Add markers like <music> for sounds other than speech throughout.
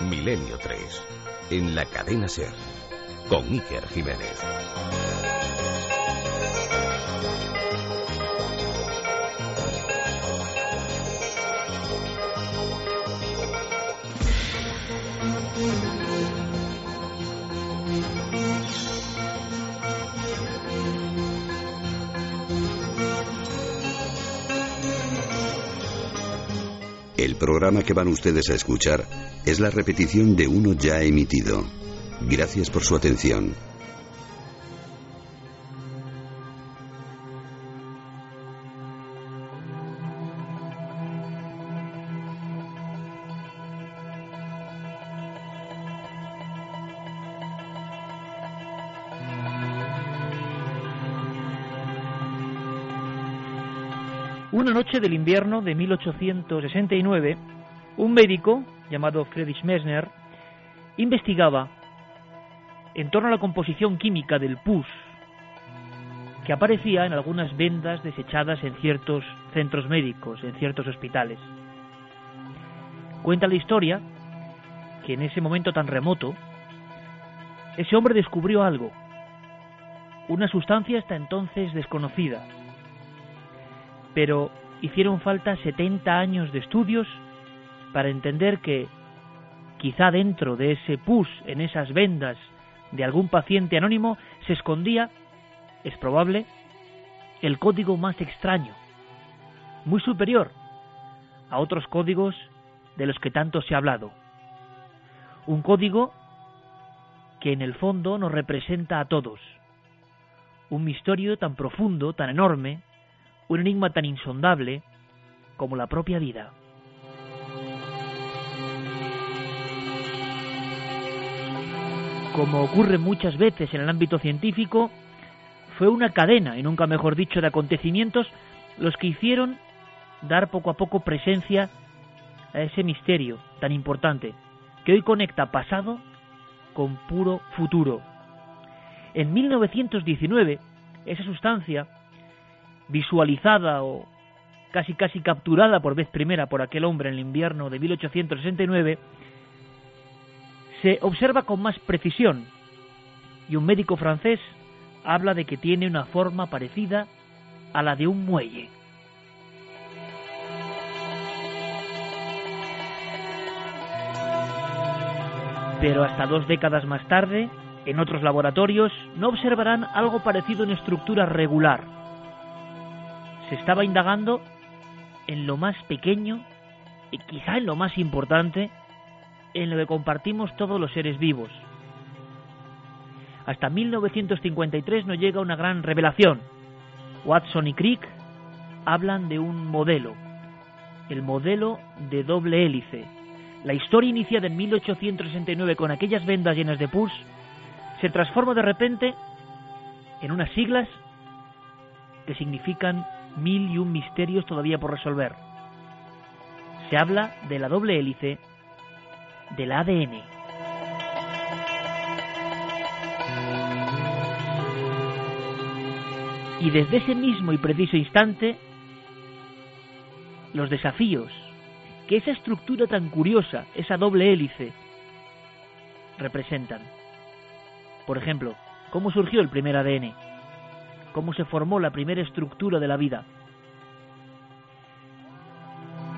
Milenio 3, en la cadena Ser, con Iker Jiménez. El programa que van ustedes a escuchar es la repetición de uno ya emitido. Gracias por su atención. Una noche del invierno de 1869, un médico llamado Friedrich Messner investigaba en torno a la composición química del pus que aparecía en algunas vendas desechadas en ciertos centros médicos, en ciertos hospitales. Cuenta la historia que en ese momento tan remoto, ese hombre descubrió algo, una sustancia hasta entonces desconocida, pero hicieron falta 70 años de estudios para entender que quizá dentro de ese pus, en esas vendas de algún paciente anónimo, se escondía, es probable, el código más extraño, muy superior a otros códigos de los que tanto se ha hablado. Un código que en el fondo nos representa a todos. Un misterio tan profundo, tan enorme, un enigma tan insondable como la propia vida. Como ocurre muchas veces en el ámbito científico, fue una cadena, y nunca mejor dicho, de acontecimientos los que hicieron dar poco a poco presencia a ese misterio tan importante, que hoy conecta pasado con puro futuro. En 1919, esa sustancia visualizada o casi casi capturada por vez primera por aquel hombre en el invierno de 1869, se observa con más precisión y un médico francés habla de que tiene una forma parecida a la de un muelle. Pero hasta dos décadas más tarde, en otros laboratorios, no observarán algo parecido en estructura regular, se estaba indagando en lo más pequeño y quizá en lo más importante, en lo que compartimos todos los seres vivos. Hasta 1953 no llega una gran revelación. Watson y Crick hablan de un modelo, el modelo de doble hélice. La historia iniciada en 1869 con aquellas vendas llenas de pus se transforma de repente en unas siglas que significan mil y un misterios todavía por resolver. Se habla de la doble hélice del ADN. Y desde ese mismo y preciso instante, los desafíos que esa estructura tan curiosa, esa doble hélice, representan. Por ejemplo, ¿cómo surgió el primer ADN? cómo se formó la primera estructura de la vida.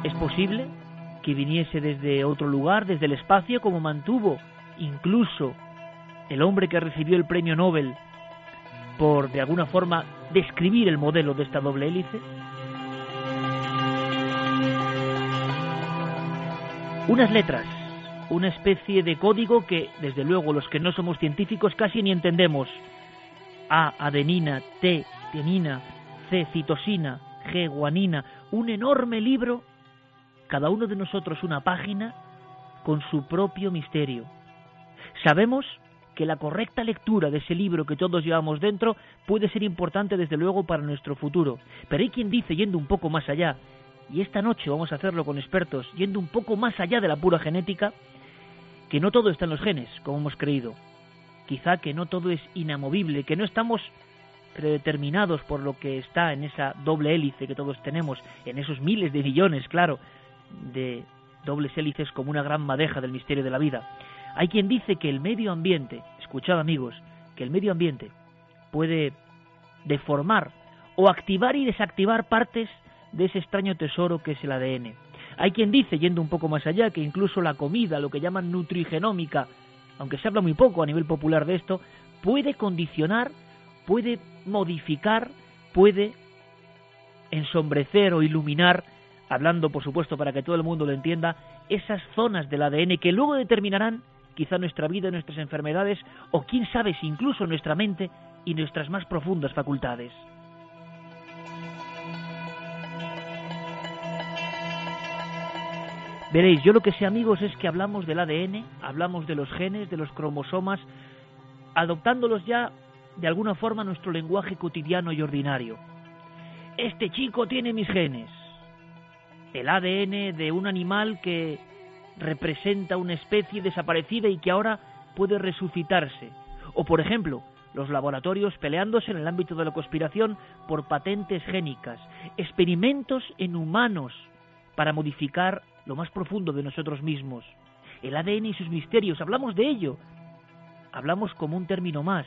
¿Es posible viniese desde otro lugar, desde el espacio, como mantuvo incluso el hombre que recibió el premio Nobel por, de alguna forma, describir el modelo de esta doble hélice? Unas letras, una especie de código que, desde luego, los que no somos científicos casi ni entendemos, a, adenina, T, tianina, C, citosina, G, guanina, un enorme libro, cada uno de nosotros una página con su propio misterio. Sabemos que la correcta lectura de ese libro que todos llevamos dentro puede ser importante desde luego para nuestro futuro, pero hay quien dice, yendo un poco más allá, y esta noche vamos a hacerlo con expertos, yendo un poco más allá de la pura genética, que no todo está en los genes, como hemos creído, quizá que no todo es inamovible, que no estamos predeterminados por lo que está en esa doble hélice que todos tenemos, en esos miles de billones, claro, de dobles hélices como una gran madeja del misterio de la vida. Hay quien dice que el medio ambiente, escuchad amigos, que el medio ambiente puede deformar o activar y desactivar partes de ese extraño tesoro que es el ADN. Hay quien dice, yendo un poco más allá, que incluso la comida, lo que llaman nutrigenómica, aunque se habla muy poco a nivel popular de esto, puede condicionar, puede modificar, puede ensombrecer o iluminar, hablando por supuesto para que todo el mundo lo entienda, esas zonas del ADN que luego determinarán quizá nuestra vida, nuestras enfermedades o quién sabe si incluso nuestra mente y nuestras más profundas facultades. Veréis, yo lo que sé amigos es que hablamos del ADN, hablamos de los genes, de los cromosomas, adoptándolos ya de alguna forma nuestro lenguaje cotidiano y ordinario. Este chico tiene mis genes. El ADN de un animal que representa una especie desaparecida y que ahora puede resucitarse. O por ejemplo, los laboratorios peleándose en el ámbito de la conspiración por patentes génicas, experimentos en humanos para modificar lo más profundo de nosotros mismos. El ADN y sus misterios, hablamos de ello. Hablamos como un término más.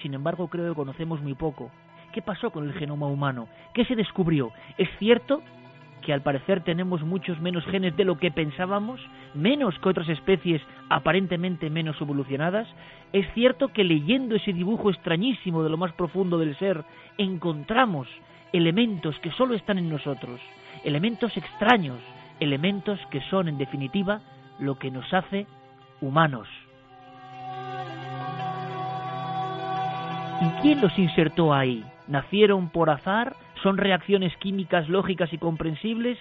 Sin embargo, creo que conocemos muy poco. ¿Qué pasó con el genoma humano? ¿Qué se descubrió? ¿Es cierto que al parecer tenemos muchos menos genes de lo que pensábamos, menos que otras especies aparentemente menos evolucionadas? ¿Es cierto que leyendo ese dibujo extrañísimo de lo más profundo del ser, encontramos elementos que solo están en nosotros, elementos extraños, elementos que son, en definitiva, lo que nos hace humanos. ¿Y quién los insertó ahí? ¿Nacieron por azar? ¿Son reacciones químicas lógicas y comprensibles?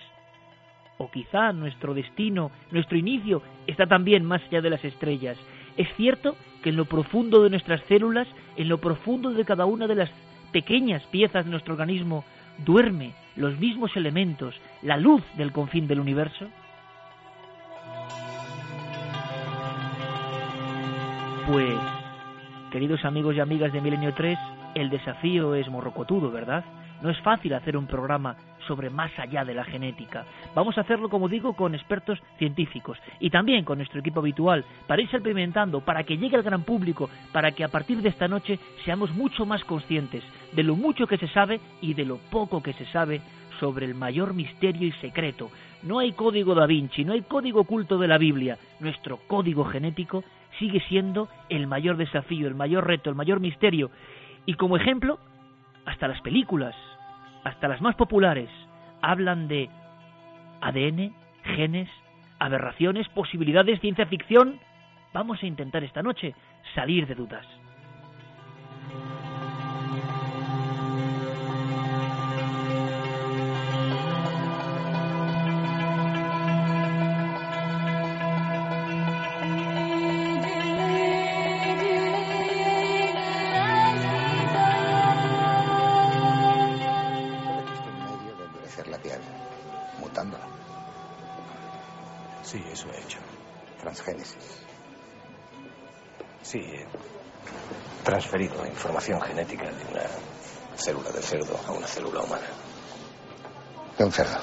¿O quizá nuestro destino, nuestro inicio, está también más allá de las estrellas? Es cierto que en lo profundo de nuestras células, en lo profundo de cada una de las pequeñas piezas de nuestro organismo, duerme los mismos elementos, la luz del confín del universo? Pues, queridos amigos y amigas de Milenio 3, el desafío es morrocotudo, ¿verdad? No es fácil hacer un programa sobre más allá de la genética. Vamos a hacerlo, como digo, con expertos científicos y también con nuestro equipo habitual, para ir experimentando, para que llegue al gran público, para que a partir de esta noche seamos mucho más conscientes de lo mucho que se sabe y de lo poco que se sabe sobre el mayor misterio y secreto. No hay código da Vinci, no hay código oculto de la Biblia. Nuestro código genético sigue siendo el mayor desafío, el mayor reto, el mayor misterio. Y como ejemplo, hasta las películas, hasta las más populares, hablan de ADN, genes, aberraciones, posibilidades, ciencia ficción. Vamos a intentar esta noche salir de dudas. Transferido información genética de una célula de cerdo a una célula humana. De un cerdo.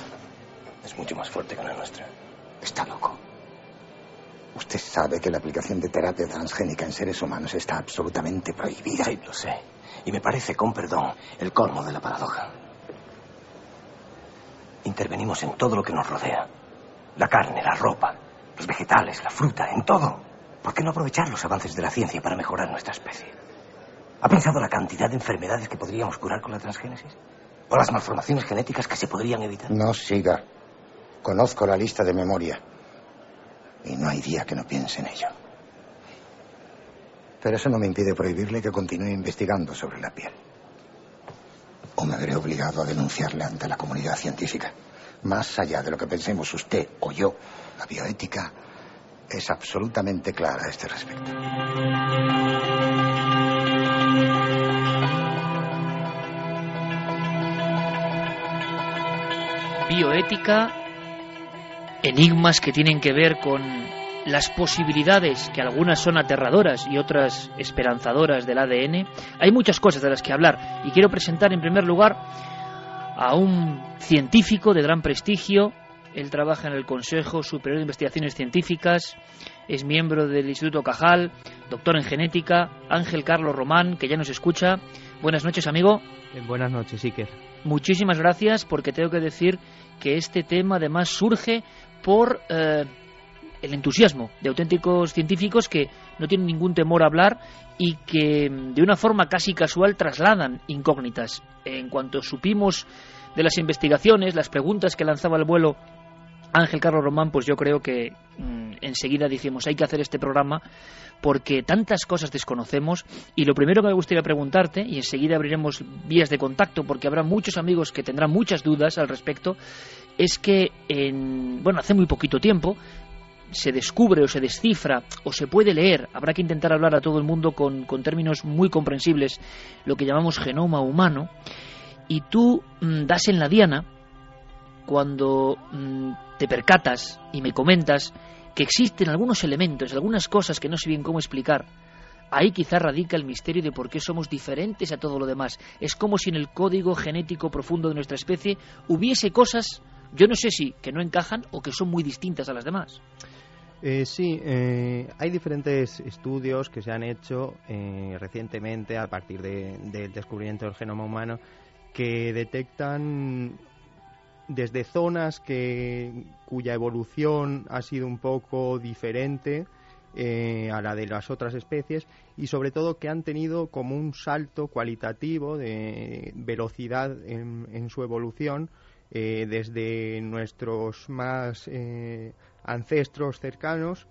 Es mucho más fuerte que la nuestra. Está loco. Usted sabe que la aplicación de terapia transgénica en seres humanos está absolutamente prohibida. Sí, lo sé. Y me parece, con perdón, el colmo de la paradoja. Intervenimos en todo lo que nos rodea. La carne, la ropa, los vegetales, la fruta, en todo. ¿Por qué no aprovechar los avances de la ciencia para mejorar nuestra especie? ¿Ha pensado la cantidad de enfermedades que podríamos curar con la transgénesis? ¿O las malformaciones genéticas que se podrían evitar? No siga. Conozco la lista de memoria. Y no hay día que no piense en ello. Pero eso no me impide prohibirle que continúe investigando sobre la piel. O me veré obligado a denunciarle ante la comunidad científica. Más allá de lo que pensemos usted o yo, la bioética es absolutamente clara a este respecto. bioética, enigmas que tienen que ver con las posibilidades, que algunas son aterradoras y otras esperanzadoras del ADN. Hay muchas cosas de las que hablar y quiero presentar en primer lugar a un científico de gran prestigio, Él trabaja en el Consejo Superior de Investigaciones Científicas, es miembro del Instituto Cajal, doctor en genética, Ángel Carlos Román, que ya nos escucha. Buenas noches, amigo. Eh, buenas noches, Iker. Muchísimas gracias porque tengo que decir que este tema además surge por eh, el entusiasmo de auténticos científicos que no tienen ningún temor a hablar y que mm, de una forma casi casual trasladan incógnitas. En cuanto supimos de las investigaciones, las preguntas que lanzaba el vuelo Ángel Carlos Román, pues yo creo que mm, enseguida dijimos hay que hacer este programa porque tantas cosas desconocemos y lo primero que me gustaría preguntarte y enseguida abriremos vías de contacto porque habrá muchos amigos que tendrán muchas dudas al respecto es que en bueno hace muy poquito tiempo se descubre o se descifra o se puede leer, habrá que intentar hablar a todo el mundo con, con términos muy comprensibles, lo que llamamos genoma humano, y tú mm, das en la diana cuando mm, te percatas y me comentas que existen algunos elementos, algunas cosas que no sé bien cómo explicar. Ahí quizá radica el misterio de por qué somos diferentes a todo lo demás. Es como si en el código genético profundo de nuestra especie hubiese cosas, yo no sé si que no encajan o que son muy distintas a las demás. Eh, sí, eh, hay diferentes estudios que se han hecho eh, recientemente a partir del descubrimiento del genoma humano que detectan desde zonas que, cuya evolución ha sido un poco diferente a la de las otras especies y sobre todo que han tenido como un salto cualitativo de velocidad en su evolución desde nuestros más ancestros cercanos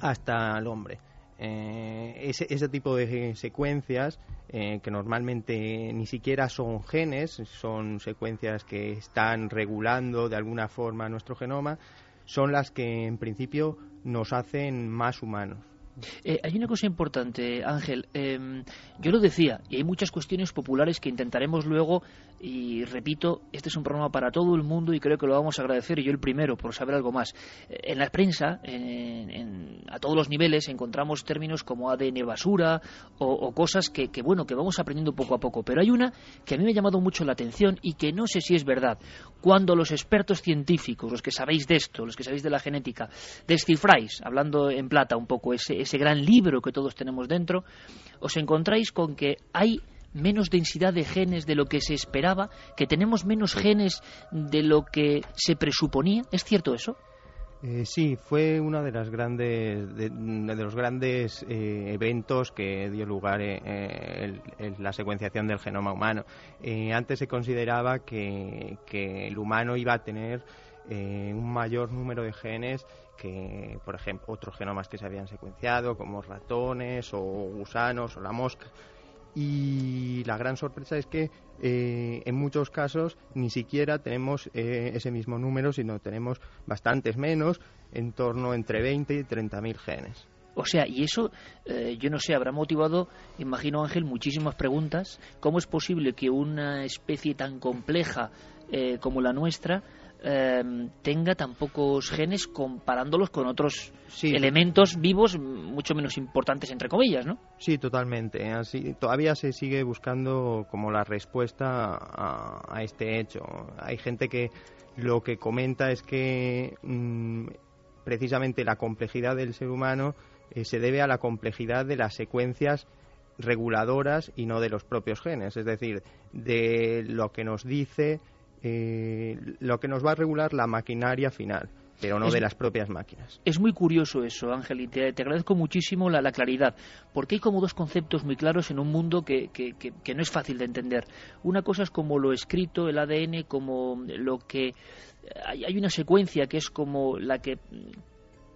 hasta el hombre. Eh, ese, ese, tipo de secuencias eh, que normalmente ni siquiera son genes, son secuencias que están regulando de alguna forma nuestro genoma, son las que en principio nos hacen más humanos. Eh, hay una cosa importante, Ángel. Em, yo lo decía, y hay muchas cuestiones populares que intentaremos luego, y repito, este es un programa para todo el mundo y creo que lo vamos a agradecer, y yo el primero, por saber algo más. Eh, en la prensa, a todos los niveles, encontramos términos como ADN basura o, cosas que, bueno, que vamos aprendiendo poco a poco. Pero hay una que a mí me ha llamado mucho la atención y que no sé si es verdad. Cuando los expertos científicos, los que sabéis de esto, los que sabéis de la genética, descifráis, hablando en plata un poco, ese ese gran libro que todos tenemos dentro, os encontráis con que hay menos densidad de genes de lo que se esperaba, que tenemos menos genes de lo que se presuponía. ¿Es cierto eso? Eh, sí, fue uno de, las grandes, de, los grandes eh, eventos que dio lugar en, la secuenciación del genoma humano. Eh, antes se consideraba que, que, el humano iba a tener un mayor número de genes que, por ejemplo, otros genomas que se habían secuenciado, como ratones o gusanos o la mosca. Y la gran sorpresa es que eh, en muchos casos ni siquiera tenemos eh, ese mismo número, sino tenemos bastantes menos, en torno entre 20 y 30 mil genes. O sea, y eso, eh, yo no sé, habrá motivado, imagino Ángel, muchísimas preguntas. ¿Cómo es posible que una especie tan compleja como la nuestra Em, tenga tan pocos genes comparándolos con otros elementos vivos mucho menos importantes entre comillas, ¿no? Sí, totalmente. Así todavía se sigue buscando como la respuesta a, este hecho. Hay gente que lo que comenta es que mm, precisamente la complejidad del ser humano eh, se debe a la complejidad de las secuencias reguladoras y no de los propios genes, es decir, de lo que nos dice eh, lo que nos va a regular la maquinaria final pero no de las propias máquinas. Es muy curioso eso, Ángel, y te, agradezco muchísimo la, claridad, porque hay como dos conceptos muy claros en un mundo que, que, no es fácil de entender. Una cosa es como lo escrito, el ADN, como lo que... Hay, hay una secuencia que es como la que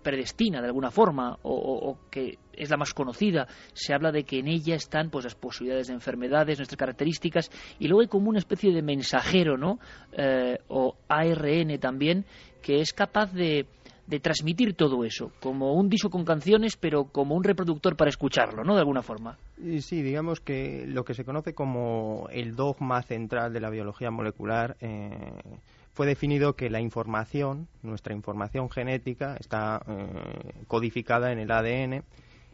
predestina de alguna forma o, que es la más conocida. Se habla de que en ella están pues las posibilidades de enfermedades, nuestras características y luego hay como una especie de mensajero, ¿no? Eh, o ARN también que es capaz de, de transmitir todo eso, como un disco con canciones, pero como un reproductor para escucharlo, ¿no? De alguna forma. Sí, digamos que lo que se conoce como el dogma central de la biología molecular eh, fue definido que la información, nuestra información genética, está eh, codificada en el ADN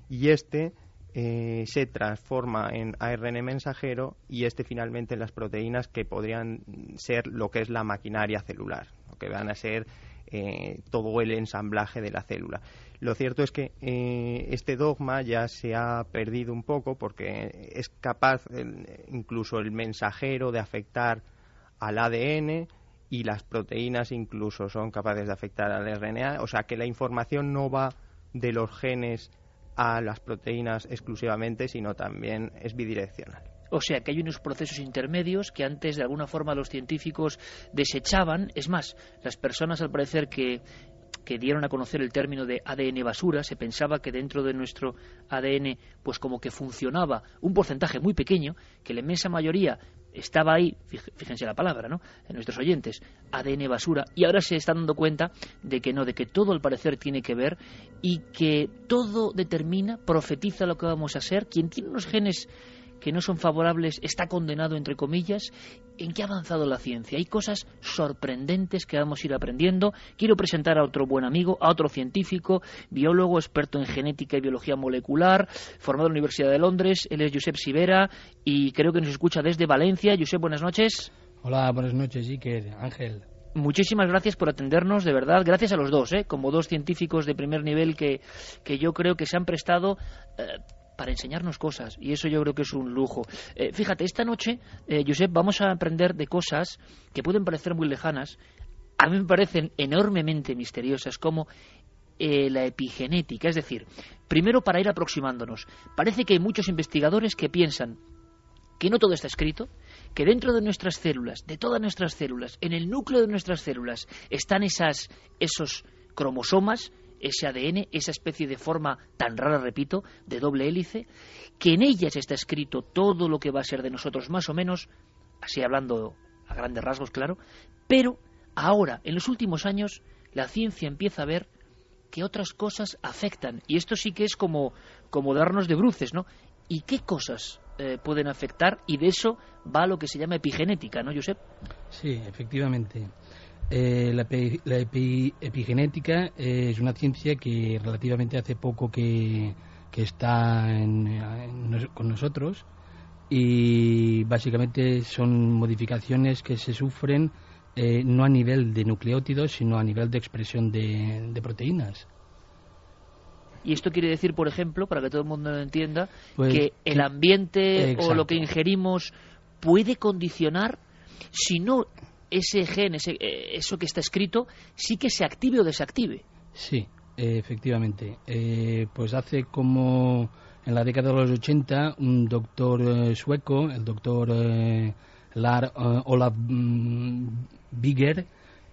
y este eh, se transforma en ARN mensajero y este finalmente en las proteínas que podrían ser lo que es la maquinaria celular, lo que van a ser eh, todo el ensamblaje de la célula. Lo cierto es que eh, este dogma ya se ha perdido un poco porque es capaz incluso el mensajero de afectar al ADN y las proteínas incluso son capaces de afectar al RNA, o sea que la información no va de los genes a las proteínas exclusivamente, sino también es bidireccional. O sea que hay unos procesos intermedios que antes de alguna forma los científicos desechaban. Es más, las personas al parecer que que dieron a conocer el término de ADN basura, se pensaba que dentro de nuestro ADN pues como que funcionaba un porcentaje muy pequeño, que la inmensa mayoría estaba ahí, fíjense la palabra, ¿no? En nuestros oyentes, ADN basura, y ahora se están dando cuenta de que no, de que todo al parecer tiene que ver y que todo determina, profetiza lo que vamos a ser. Quien tiene unos genes que no son favorables está condenado, entre comillas. ¿En qué ha avanzado la ciencia? Hay cosas sorprendentes que vamos a ir aprendiendo. Quiero presentar a otro buen amigo, a otro científico, biólogo, experto en genética y biología molecular, formado en la Universidad de Londres. Él es Josep Sivera y creo que nos escucha desde Valencia. Josep, buenas noches. Hola, buenas noches, Iker, Ángel. Muchísimas gracias por atendernos, de verdad. Gracias a los dos, ¿eh? como dos científicos de primer nivel que, que yo creo que se han prestado eh, para enseñarnos cosas y eso yo creo que es un lujo. Eh, fíjate, esta noche, eh, Josep, vamos a aprender de cosas que pueden parecer muy lejanas, a mí me parecen enormemente misteriosas, como eh, la epigenética. Es decir, primero para ir aproximándonos, parece que hay muchos investigadores que piensan que no todo está escrito, que dentro de nuestras células, de todas nuestras células, en el núcleo de nuestras células, están esas, esos cromosomas ese ADN, esa especie de forma tan rara, repito, de doble hélice, que en ellas está escrito todo lo que va a ser de nosotros más o menos, así hablando a grandes rasgos, claro, pero ahora, en los últimos años, la ciencia empieza a ver que otras cosas afectan, y esto sí que es como, como darnos de bruces, ¿no? ¿Y qué cosas eh, pueden afectar? Y de eso va lo que se llama epigenética, ¿no, Josep? Sí, efectivamente. Eh, la, epigenética es una ciencia que relativamente hace poco que, está con nosotros y básicamente son modificaciones que se sufren eh, no a nivel de nucleótidos, sino a nivel de expresión de, proteínas. Y esto quiere decir, por ejemplo, para que todo el mundo lo entienda, pues que el ambiente o lo que ingerimos puede condicionar, si no ese gen, ese, eh, eso que está escrito, sí que se active o desactive. Sí, efectivamente. Eh, pues hace como en la década de los 80 un doctor eh, sueco, el doctor Lar Olaf mm, Bigger,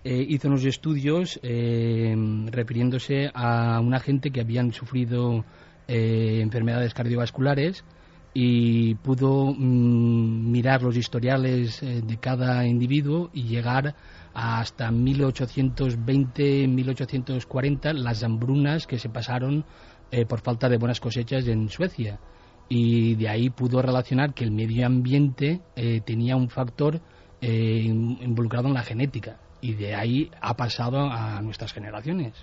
hizo unos estudios refiriéndose a una gente que habían sufrido enfermedades cardiovasculares y pudo mm, mirar los historiales eh, de cada individuo y llegar hasta 1820-1840 las hambrunas que se pasaron eh, por falta de buenas cosechas en Suecia. Y de ahí pudo relacionar que el medio ambiente eh, tenía un factor involucrado en la genética. Y de ahí ha pasado a nuestras generaciones.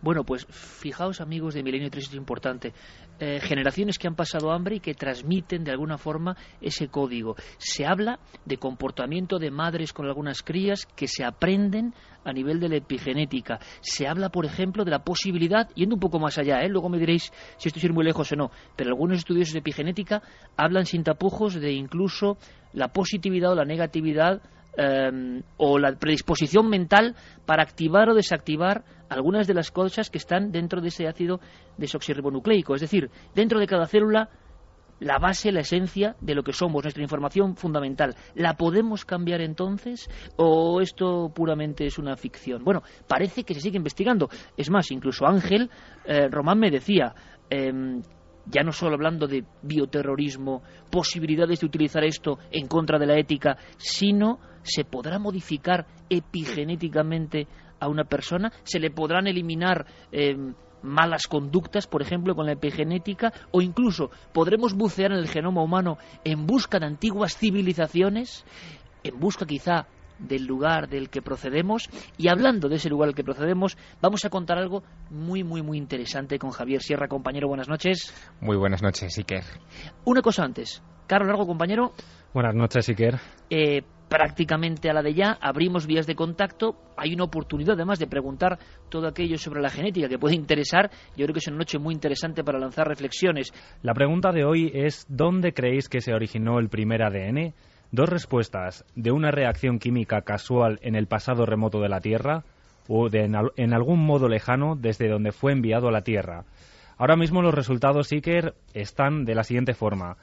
Bueno, pues fijaos amigos de Milenio 3 es importante. Eh, generaciones que han pasado hambre y que transmiten de alguna forma ese código. Se habla de comportamiento de madres con algunas crías que se aprenden a nivel de la epigenética. Se habla, por ejemplo, de la posibilidad, yendo un poco más allá, ¿eh? luego me diréis si esto es ir muy lejos o no, pero algunos estudios de epigenética hablan sin tapujos de incluso la positividad o la negatividad Em, o la predisposición mental para activar o desactivar algunas de las cosas que están dentro de ese ácido desoxirribonucleico. Es decir, dentro de cada célula, la base, la esencia de lo que somos, nuestra información fundamental. ¿La podemos cambiar entonces o esto puramente es una ficción? Bueno, parece que se sigue investigando. Es más, incluso Ángel eh, Román me decía, em, ya no solo hablando de bioterrorismo, posibilidades de utilizar esto en contra de la ética, sino se podrá modificar epigenéticamente a una persona, se le podrán eliminar eh, malas conductas, por ejemplo, con la epigenética, o incluso podremos bucear en el genoma humano en busca de antiguas civilizaciones, en busca quizá del lugar del que procedemos. Y hablando de ese lugar del que procedemos, vamos a contar algo muy, muy, muy interesante con Javier Sierra, compañero. Buenas noches. Muy buenas noches, Iker. Una cosa antes. Carlos Largo, compañero. Buenas noches, Iker. Eh, prácticamente a la de ya, abrimos vías de contacto, hay una oportunidad además de preguntar todo aquello sobre la genética que puede interesar, yo creo que es una noche muy interesante para lanzar reflexiones. La pregunta de hoy es ¿dónde creéis que se originó el primer ADN? Dos respuestas, de una reacción química casual en el pasado remoto de la Tierra o de en, algún modo lejano desde donde fue enviado a la Tierra. Ahora mismo los resultados Iker están de la siguiente forma.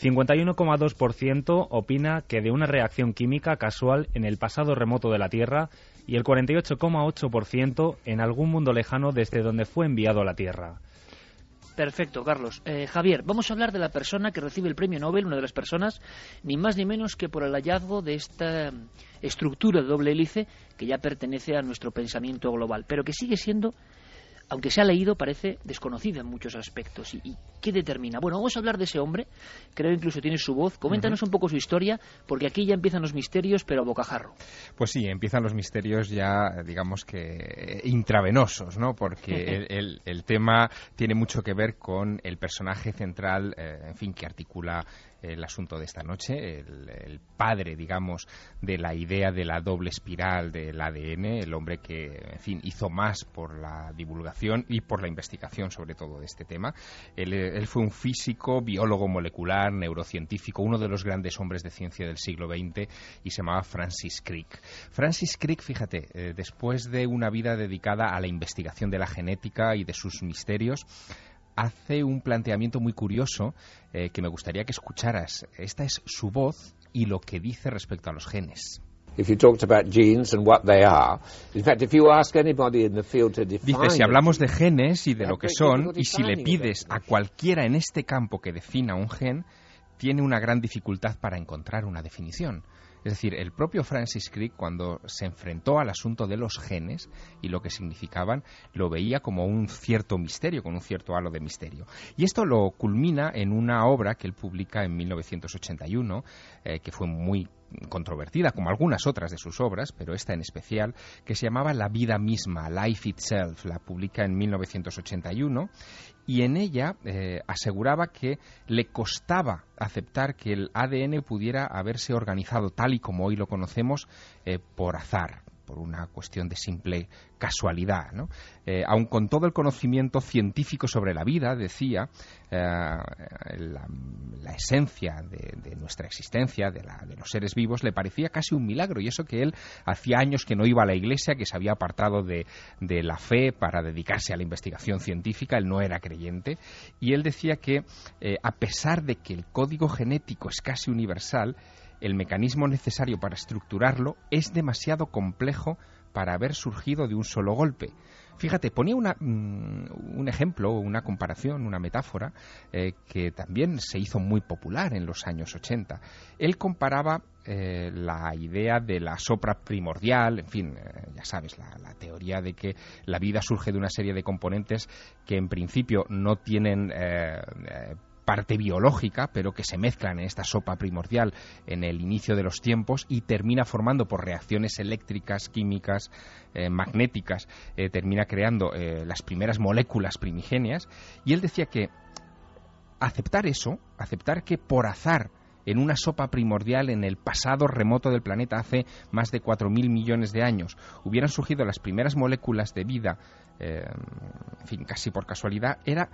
51,2% opina que de una reacción química casual en el pasado remoto de la Tierra y el 48,8% en algún mundo lejano desde donde fue enviado a la Tierra. Perfecto, Carlos. Eh, Javier, vamos a hablar de la persona que recibe el premio Nobel, una de las personas, ni más ni menos que por el hallazgo de esta estructura de doble hélice que ya pertenece a nuestro pensamiento global, pero que sigue siendo aunque se ha leído, parece desconocida en muchos aspectos. ¿Y, qué determina? Bueno, vamos a hablar de ese hombre, creo incluso tiene su voz. Coméntanos un poco su historia, porque aquí ya empiezan los misterios, pero a bocajarro. Pues sí, empiezan los misterios ya, digamos que intravenosos, ¿no? Porque <laughs> el, tema tiene mucho que ver con el personaje central, eh, en fin, que articula el asunto de esta noche, el, padre, digamos, de la idea de la doble espiral del ADN, el hombre que, en fin, hizo más por la divulgación y por la investigación sobre todo de este tema. Él, fue un físico, biólogo molecular, neurocientífico, uno de los grandes hombres de ciencia del siglo XX y se llamaba Francis Crick. Francis Crick, fíjate, eh, después de una vida dedicada a la investigación de la genética y de sus misterios, hace un planteamiento muy curioso eh, que me gustaría que escucharas. Esta es su voz y lo que dice respecto a los genes. Dice, si hablamos de genes y de lo que son, y si le pides a cualquiera en este campo que defina un gen, tiene una gran dificultad para encontrar una definición. Es decir, el propio Francis Crick, cuando se enfrentó al asunto de los genes y lo que significaban, lo veía como un cierto misterio, con un cierto halo de misterio. Y esto lo culmina en una obra que él publica en 1981, eh, que fue muy controvertida, como algunas otras de sus obras, pero esta en especial, que se llamaba La vida misma, Life Itself, la publica en 1981, y en ella eh, aseguraba que le costaba aceptar que el ADN pudiera haberse organizado tal y como hoy lo conocemos eh, por azar, por una cuestión de simple casualidad. ¿no? Eh, aun con todo el conocimiento científico sobre la vida, decía, eh, la, esencia de, nuestra existencia, de, los seres vivos, le parecía casi un milagro. Y eso que él hacía años que no iba a la iglesia, que se había apartado de, la fe para dedicarse a la investigación científica, él no era creyente. Y él decía que, eh, a pesar de que el código genético es casi universal, el mecanismo necesario para estructurarlo es demasiado complejo para haber surgido de un solo golpe. Fíjate, ponía mm, un ejemplo, una comparación, una metáfora eh, que también se hizo muy popular en los años 80. Él comparaba eh, la idea de la sopra primordial, en fin, eh, ya sabes, la, la, teoría de que la vida surge de una serie de componentes que en principio no tienen parte biológica, pero que se mezclan en esta sopa primordial en el inicio de los tiempos y termina formando por reacciones eléctricas, químicas, eh, magnéticas, eh, termina creando eh, las primeras moléculas primigenias. Y él decía que aceptar eso, aceptar que por azar en una sopa primordial en el pasado remoto del planeta hace más de 4.000 millones de años hubieran surgido las primeras moléculas de vida, en fin, casi por casualidad, era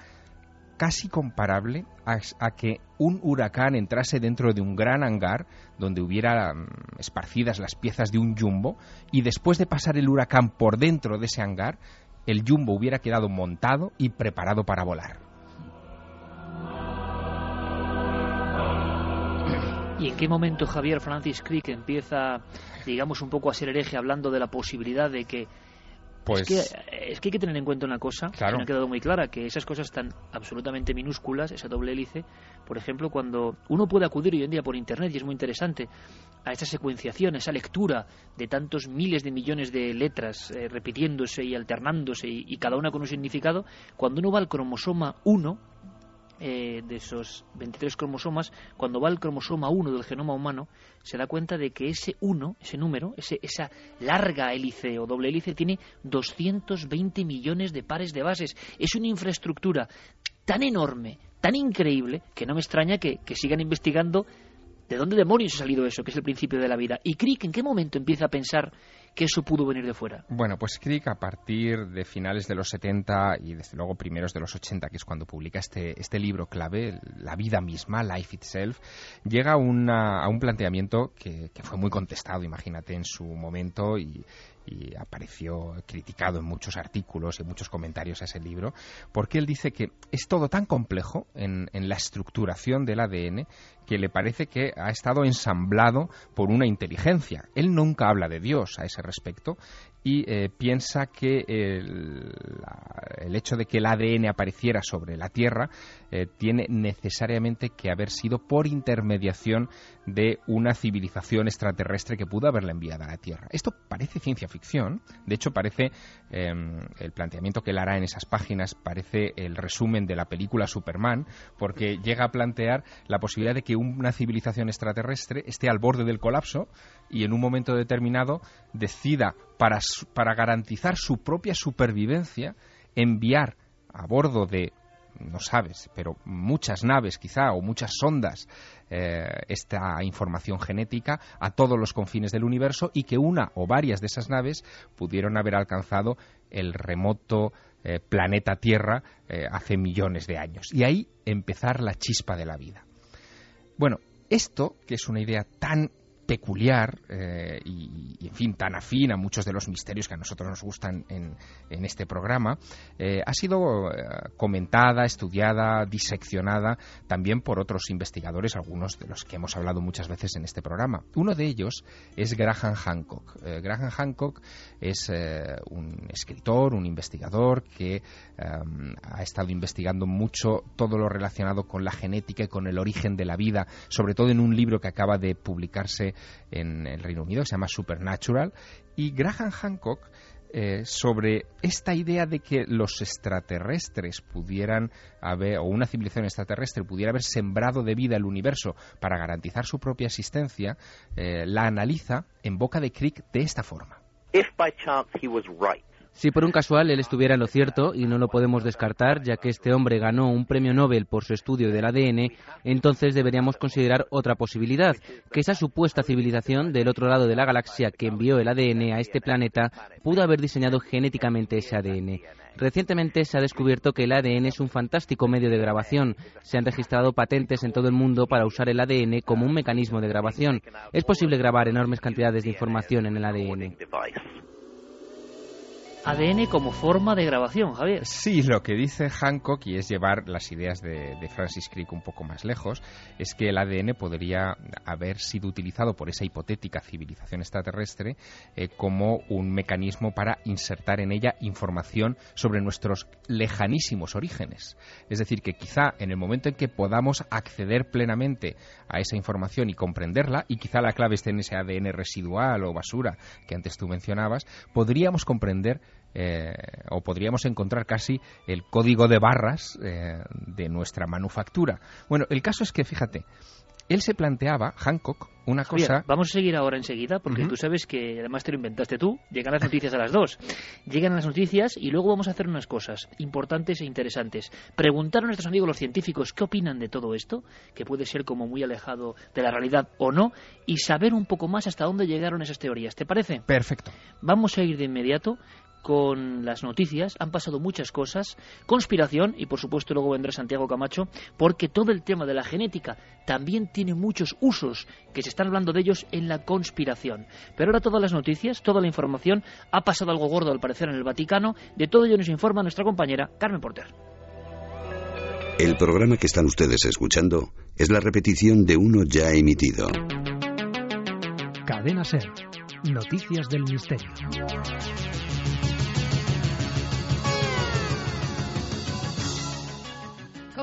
casi comparable a, que un huracán entrase dentro de un gran hangar donde hubiera mm, esparcidas las piezas de un jumbo y después de pasar el huracán por dentro de ese hangar, el jumbo hubiera quedado montado y preparado para volar. ¿Y en qué momento Javier Francis Crick empieza, digamos, un poco a ser hereje hablando de la posibilidad de que es, que, pues es que hay que tener en cuenta una cosa que me ha quedado muy clara, que esas cosas están absolutamente minúsculas, esa doble hélice, por ejemplo, cuando uno puede acudir hoy en día por Internet, y es muy interesante, a esa secuenciación, a esa lectura de tantos miles de millones de letras eh, repitiéndose y alternándose y, y, cada una con un significado, cuando uno va al cromosoma 1, eh, de esos 23 cromosomas, cuando va al cromosoma 1 del genoma humano, se da cuenta de que ese 1, ese número, ese, esa larga hélice o doble hélice, tiene 220 millones de pares de bases. Es una infraestructura tan enorme, tan increíble, que no me extraña que, que sigan investigando ¿De dónde demonios ha salido eso, que es el principio de la vida? ¿Y Crick en qué momento empieza a pensar que eso pudo venir de fuera? Bueno, pues Crick a partir de finales de los 70 y desde luego primeros de los 80, que es cuando publica este, este libro clave, La vida misma, Life Itself, llega a, a un planteamiento que, que, fue muy contestado, imagínate, en su momento y, y apareció criticado en muchos artículos y muchos comentarios a ese libro, porque él dice que es todo tan complejo en, en, la estructuración del ADN que le parece que ha estado ensamblado por una inteligencia. Él nunca habla de Dios a ese respecto y eh, piensa que el, el, hecho de que el ADN apareciera sobre la Tierra eh, tiene necesariamente que haber sido por intermediación de una civilización extraterrestre que pudo haberla enviado a la Tierra. Esto parece ciencia ficción, de hecho parece eh, el planteamiento que él hará en esas páginas parece el resumen de la película Superman, porque llega a plantear la posibilidad de que una civilización extraterrestre esté al borde del colapso y en un momento determinado decida para, para garantizar su propia supervivencia enviar a bordo de no sabes, pero muchas naves quizá o muchas sondas eh, esta información genética a todos los confines del universo y que una o varias de esas naves pudieron haber alcanzado el remoto eh, planeta Tierra eh, hace millones de años. Y ahí empezar la chispa de la vida. Bueno, esto, que es una idea tan peculiar eh, y, en fin, tan afín a muchos de los misterios que a nosotros nos gustan en, en este programa, eh, ha sido eh, comentada, estudiada, diseccionada también por otros investigadores, algunos de los que hemos hablado muchas veces en este programa. Uno de ellos es Graham Hancock. Graham Hancock es un escritor, un investigador que um, ha estado investigando mucho todo lo relacionado con la genética y con el origen de la vida, sobre todo en un libro que acaba de publicarse en el Reino Unido, que se llama Supernatural, y Graham Hancock eh, sobre esta idea de que los extraterrestres pudieran haber, o una civilización extraterrestre pudiera haber sembrado de vida el universo para garantizar su propia existencia, eh, la analiza en boca de Crick de esta forma. If by chance he was right, si por un casual él estuviera en lo cierto, y no lo podemos descartar, ya que este hombre ganó un premio Nobel por su estudio del ADN, entonces deberíamos considerar otra posibilidad, que esa supuesta civilización del otro lado de la galaxia que envió el ADN a este planeta pudo haber diseñado genéticamente ese ADN. Recientemente se ha descubierto que el ADN es un fantástico medio de grabación. Se han registrado patentes en todo el mundo para usar el ADN como un mecanismo de grabación. Es posible grabar enormes cantidades de información en el ADN. ADN como forma de grabación, Javier. Sí, lo que dice Hancock, y es llevar las ideas de, de, Francis Crick un poco más lejos, es que el ADN podría haber sido utilizado por esa hipotética civilización extraterrestre eh, como un mecanismo para insertar en ella información sobre nuestros lejanísimos orígenes. Es decir, que quizá en el momento en que podamos acceder plenamente a esa información y comprenderla, y quizá la clave esté en ese ADN residual o basura que antes tú mencionabas, podríamos comprender eh, o podríamos encontrar casi el código de barras eh, de nuestra manufactura. Bueno, el caso es que, fíjate, él se planteaba, Hancock, una cosa... Bien, vamos a seguir ahora enseguida, porque uh -huh. tú sabes que además te lo inventaste tú, llegan las noticias a las dos. Llegan las noticias y luego vamos a hacer unas cosas importantes e interesantes. Preguntar a nuestros amigos los científicos qué opinan de todo esto, que puede ser como muy alejado de la realidad o no, y saber un poco más hasta dónde llegaron esas teorías. ¿Te parece? Perfecto. Vamos a ir de inmediato con las noticias, han pasado muchas cosas, conspiración, y por supuesto luego vendrá Santiago Camacho, porque todo el tema de la genética también tiene muchos usos, que se están hablando de ellos en la conspiración. Pero ahora todas las noticias, toda la información, ha pasado algo gordo al parecer en el Vaticano, de todo ello nos informa nuestra compañera Carmen Porter. El programa que están ustedes escuchando es la repetición de uno ya emitido. Cadena Ser. Noticias del Misterio.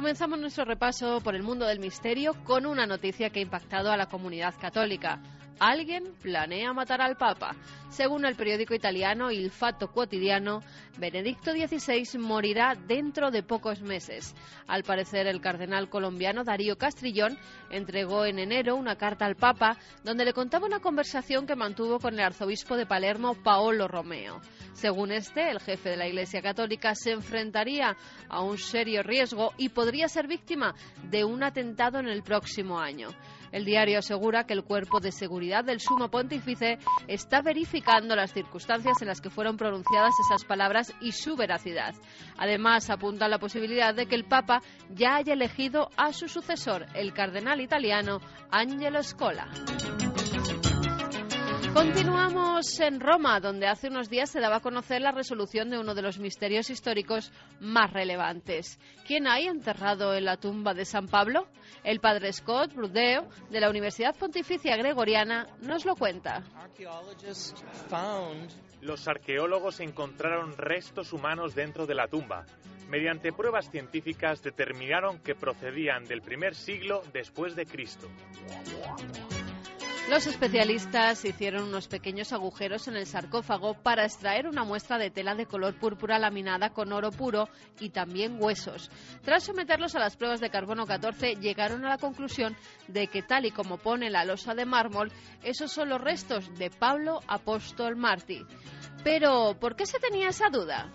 Comenzamos nuestro repaso por el mundo del misterio con una noticia que ha impactado a la comunidad católica. Alguien planea matar al Papa. Según el periódico italiano Il Fatto Quotidiano, Benedicto XVI morirá dentro de pocos meses. Al parecer, el cardenal colombiano Darío Castrillón entregó en enero una carta al Papa donde le contaba una conversación que mantuvo con el arzobispo de Palermo, Paolo Romeo. Según este, el jefe de la Iglesia Católica se enfrentaría a un serio riesgo y podría ser víctima de un atentado en el próximo año. El diario asegura que el cuerpo de seguridad del sumo pontífice está verificando las circunstancias en las que fueron pronunciadas esas palabras y su veracidad. Además, apunta la posibilidad de que el Papa ya haya elegido a su sucesor, el cardenal italiano Angelo Scola. Continuamos en Roma, donde hace unos días se daba a conocer la resolución de uno de los misterios históricos más relevantes. ¿Quién hay enterrado en la tumba de San Pablo? El padre Scott Brudeo, de la Universidad Pontificia Gregoriana, nos lo cuenta. Los arqueólogos encontraron restos humanos dentro de la tumba. Mediante pruebas científicas determinaron que procedían del primer siglo después de Cristo. Los especialistas hicieron unos pequeños agujeros en el sarcófago para extraer una muestra de tela de color púrpura laminada con oro puro y también huesos. Tras someterlos a las pruebas de carbono 14, llegaron a la conclusión de que, tal y como pone la losa de mármol, esos son los restos de Pablo Apóstol Martí. Pero, ¿por qué se tenía esa duda?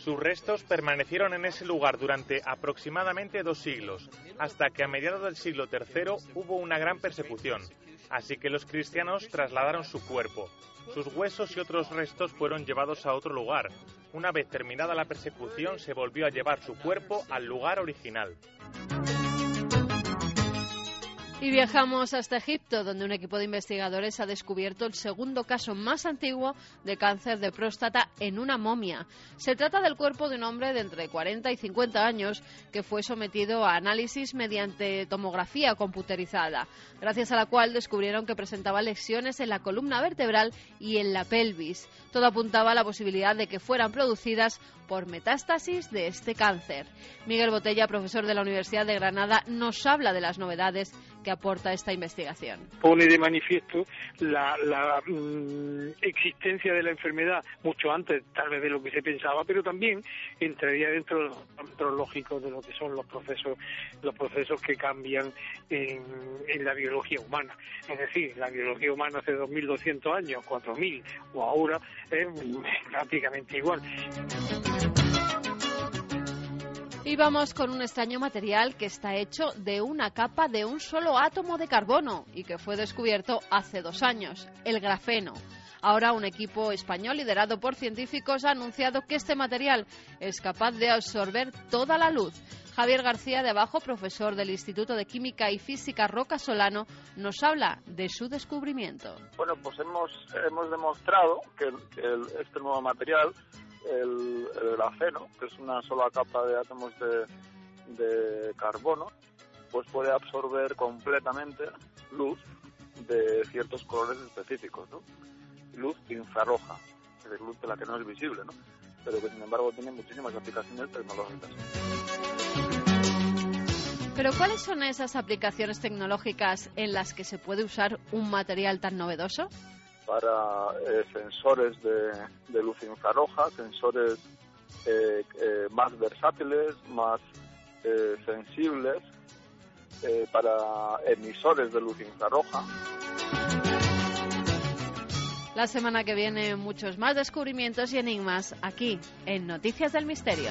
Sus restos permanecieron en ese lugar durante aproximadamente dos siglos, hasta que a mediados del siglo III hubo una gran persecución, así que los cristianos trasladaron su cuerpo. Sus huesos y otros restos fueron llevados a otro lugar. Una vez terminada la persecución se volvió a llevar su cuerpo al lugar original. Y viajamos hasta Egipto, donde un equipo de investigadores ha descubierto el segundo caso más antiguo de cáncer de próstata en una momia. Se trata del cuerpo de un hombre de entre 40 y 50 años que fue sometido a análisis mediante tomografía computerizada, gracias a la cual descubrieron que presentaba lesiones en la columna vertebral y en la pelvis. Todo apuntaba a la posibilidad de que fueran producidas por metástasis de este cáncer. Miguel Botella, profesor de la Universidad de Granada, nos habla de las novedades aporta esta investigación. Pone de manifiesto la, mm, existencia de la enfermedad mucho antes, tal vez de lo que se pensaba, pero también entraría dentro de los parámetros lógicos de lo que son los procesos, los procesos que cambian en la biología humana. Es decir, la biología humana hace 2.200 años, 4.000 o ahora es prácticamente igual. Y vamos con un extraño material que está hecho de una capa de un solo átomo de carbono y que fue descubierto hace dos años, el grafeno. Ahora un equipo español liderado por científicos ha anunciado que este material es capaz de absorber toda la luz. Javier García de Abajo, profesor del Instituto de Química y Física Roca Solano, nos habla de su descubrimiento. Bueno, pues hemos, hemos demostrado que este nuevo material el, grafeno, que es una sola capa de átomos de, carbono, pues puede absorber completamente luz de ciertos colores específicos, ¿no? Luz infrarroja, es decir, luz de la que no es visible, ¿no? Pero que sin embargo tiene muchísimas aplicaciones tecnológicas. Pero ¿cuáles son esas aplicaciones tecnológicas en las que se puede usar un material tan novedoso? Para eh, sensores de, luz infrarroja, sensores eh, eh, más versátiles, más sensibles, para emisores de luz infrarroja. La semana que viene muchos más descubrimientos y enigmas aquí en Noticias del Misterio.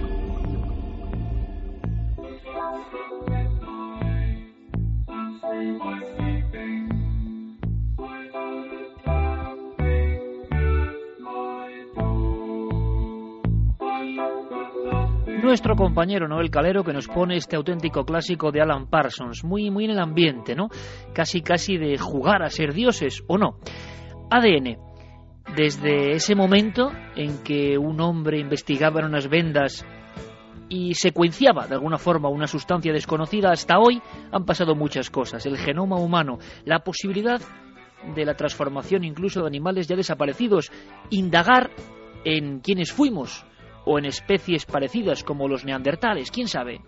Compañero Noel Calero que nos pone este auténtico clásico de Alan Parsons, muy muy en el ambiente, ¿no? Casi casi de jugar a ser dioses o no. ADN. Desde ese momento en que un hombre investigaba en unas vendas y secuenciaba de alguna forma una sustancia desconocida, hasta hoy han pasado muchas cosas. El genoma humano, la posibilidad de la transformación incluso de animales ya desaparecidos, indagar en quiénes fuimos, o en especies parecidas como los neandertales, quién sabe.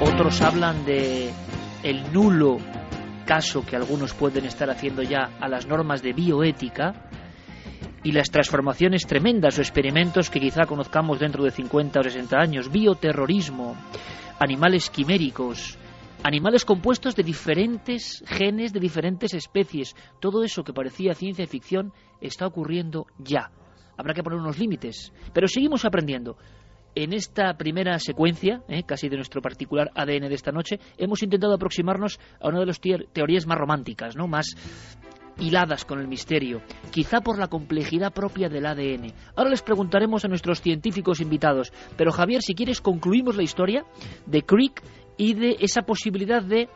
Otros hablan de el nulo caso que algunos pueden estar haciendo ya a las normas de bioética y las transformaciones tremendas o experimentos que quizá conozcamos dentro de 50 o 60 años, bioterrorismo, animales quiméricos, animales compuestos de diferentes genes, de diferentes especies. Todo eso que parecía ciencia ficción está ocurriendo ya. Habrá que poner unos límites, pero seguimos aprendiendo. En esta primera secuencia, eh, casi de nuestro particular ADN de esta noche, hemos intentado aproximarnos a una de las teorías más románticas, ¿no? más hiladas con el misterio, quizá por la complejidad propia del ADN. Ahora les preguntaremos a nuestros científicos invitados, pero Javier, si quieres, concluimos la historia de Crick y de esa posibilidad de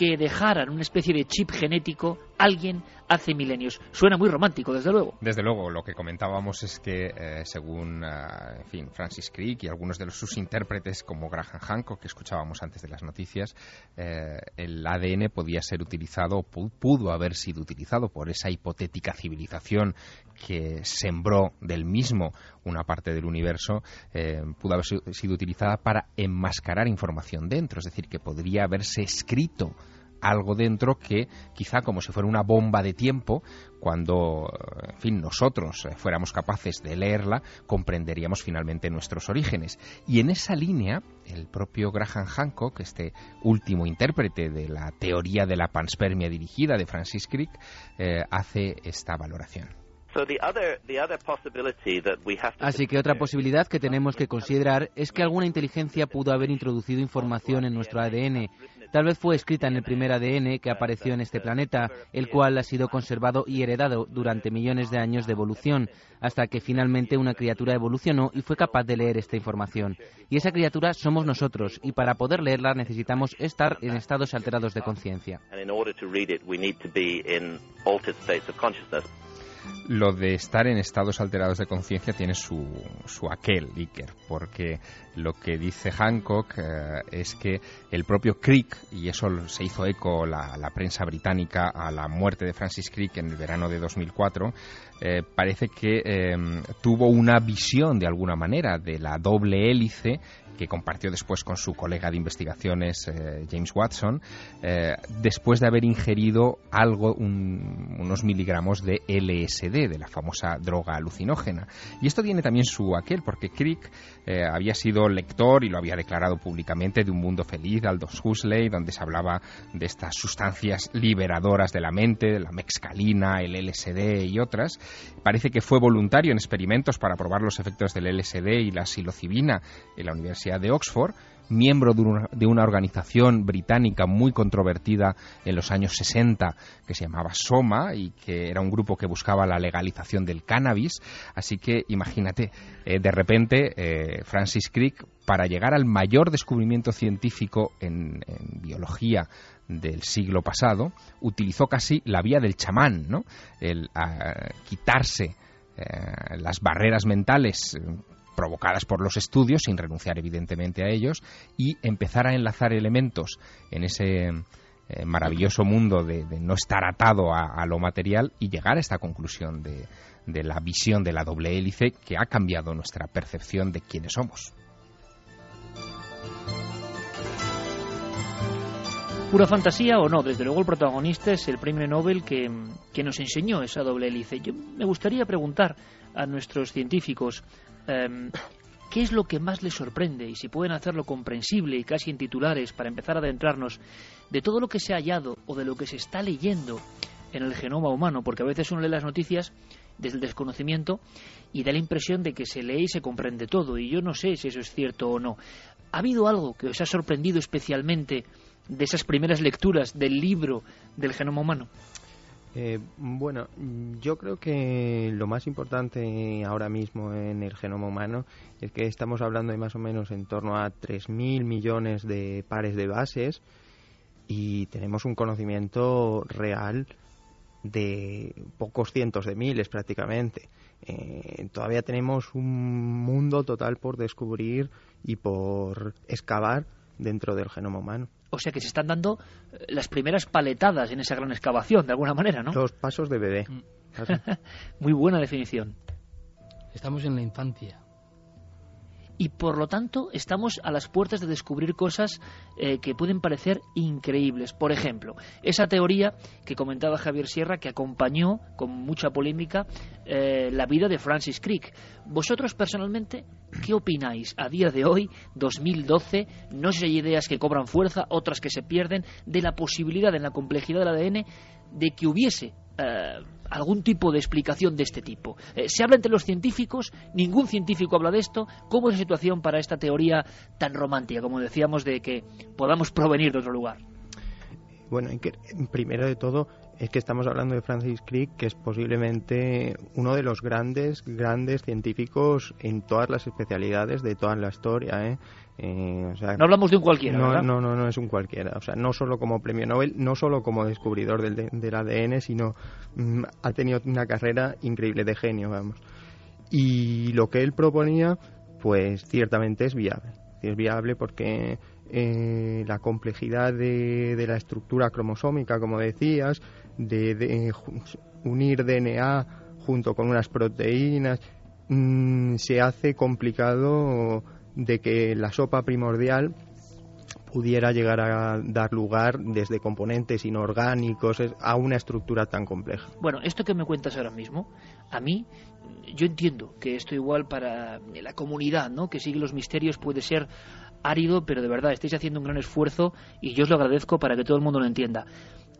que dejaran una especie de chip genético alguien hace milenios. Suena muy romántico, desde luego. Desde luego, lo que comentábamos es que, eh, según eh, en fin, Francis Crick y algunos de sus intérpretes, como Graham Hancock, que escuchábamos antes de las noticias, eh, el ADN podía ser utilizado, pudo haber sido utilizado por esa hipotética civilización que sembró del mismo una parte del universo, pudo haber sido utilizada para enmascarar información dentro, es decir, que podría haberse escrito algo dentro que quizá como si fuera una bomba de tiempo, cuando, en fin, nosotros eh, fuéramos capaces de leerla, comprenderíamos finalmente nuestros orígenes. Y en esa línea, el propio Graham Hancock, este último intérprete de la teoría de la panspermia dirigida de Francis Crick, eh, hace esta valoración. Así que otra posibilidad que tenemos que considerar es que alguna inteligencia pudo haber introducido información en nuestro ADN Tal vez fue escrita en el primer ADN que apareció en este planeta, el cual ha sido conservado y heredado durante millones de años de evolución, hasta que finalmente una criatura evolucionó y fue capaz de leer esta información. Y esa criatura somos nosotros, y para poder leerla necesitamos estar en estados alterados de conciencia. Lo de estar en estados alterados de conciencia tiene su, su aquel, Iker, porque lo que dice Hancock eh, es que el propio Crick, y eso se hizo eco la, la, prensa británica a la muerte de Francis Crick en el verano de 2004, eh, parece que eh, tuvo una visión de alguna manera de la doble hélice que compartió después con su colega de investigaciones eh, James Watson, eh, después de haber ingerido algo, unos miligramos de LSD, de la famosa droga alucinógena. Y esto tiene también su aquel, porque Crick eh, había sido lector y lo había declarado públicamente de Un Mundo Feliz Aldous Huxley, donde se hablaba de estas sustancias liberadoras de la mente, la mexcalina, el LSD y otras. Parece que fue voluntario en experimentos para probar los efectos del LSD y la psilocibina en la Universidad de Oxford, miembro de una, organización británica muy controvertida en los años 60 que se llamaba Soma y que era un grupo que buscaba la legalización del cannabis. Así que imagínate, eh, de repente eh, Francis Crick, para llegar al mayor descubrimiento científico en, biología del siglo pasado, utilizó casi la vía del chamán, ¿no? El quitarse eh, las barreras mentales provocadas por los estudios, sin renunciar evidentemente a ellos, y empezar a enlazar elementos en ese eh, maravilloso mundo de, no estar atado a, lo material y llegar a esta conclusión de, la visión de la doble hélice que ha cambiado nuestra percepción de quiénes somos. ¿Pura fantasía o no? Desde luego el protagonista es el premio Nobel que, que, nos enseñó esa doble hélice. Yo me gustaría preguntar a nuestros científicos, Em, ¿Qué es lo que más les sorprende? Y si pueden hacerlo comprensible y casi en titulares para empezar a adentrarnos de todo lo que se ha hallado o de lo que se está leyendo en el genoma humano, porque a veces uno lee las noticias desde el desconocimiento y da la impresión de que se lee y se comprende todo, y yo no sé si eso es cierto o no. ¿Ha habido algo que os ha sorprendido especialmente de esas primeras lecturas del libro del genoma humano? Eh, bueno, yo creo que lo más importante ahora mismo en el genoma humano es que estamos hablando de más o menos en torno a 3.000 millones de pares de bases y tenemos un conocimiento real de pocos cientos de miles prácticamente. Eh, todavía tenemos un mundo total por descubrir y por excavar dentro del genoma humano. O sea que se están dando eh, las primeras paletadas en esa gran excavación, de alguna manera, ¿no? Los pasos de bebé. Mm. <laughs> Muy buena definición. Estamos en la infancia. Y por lo tanto estamos a las puertas de descubrir cosas eh, que pueden parecer increíbles. Por ejemplo, esa teoría que comentaba Javier Sierra que acompañó con mucha polémica eh, la vida de Francis Crick. Vosotros personalmente, ¿qué opináis a día de hoy, 2012? No sé si hay ideas que cobran fuerza, otras que se pierden, de la posibilidad en la complejidad del ADN de que hubiese eh, algún tipo de explicación de este tipo. Eh, se habla entre los científicos, ningún científico habla de esto. ¿Cómo es la situación para esta teoría tan romántica, como decíamos, de que podamos provenir de otro lugar? Bueno, primero de todo es que estamos hablando de Francis Crick, que es posiblemente uno de los grandes, grandes científicos en todas las especialidades de toda la historia. ¿eh? Eh, no hablamos de un cualquiera, no, ¿verdad? No, no, no es un cualquiera. O sea, no solo como premio Nobel, no solo como descubridor del, del ADN, sino mm, ha tenido una carrera increíble de genio, vamos. Y lo que él proponía, pues ciertamente es viable. Es viable porque eh, la complejidad de, de, la estructura cromosómica, como decías, de, de unir DNA junto con unas proteínas, mmm, se hace complicado de que la sopa primordial pudiera llegar a dar lugar desde componentes inorgánicos a una estructura tan compleja. Bueno, esto que me cuentas ahora mismo, a mí yo entiendo que esto igual para la comunidad, ¿no? que sigue los misterios puede ser árido, pero de verdad estáis haciendo un gran esfuerzo y yo os lo agradezco para que todo el mundo lo entienda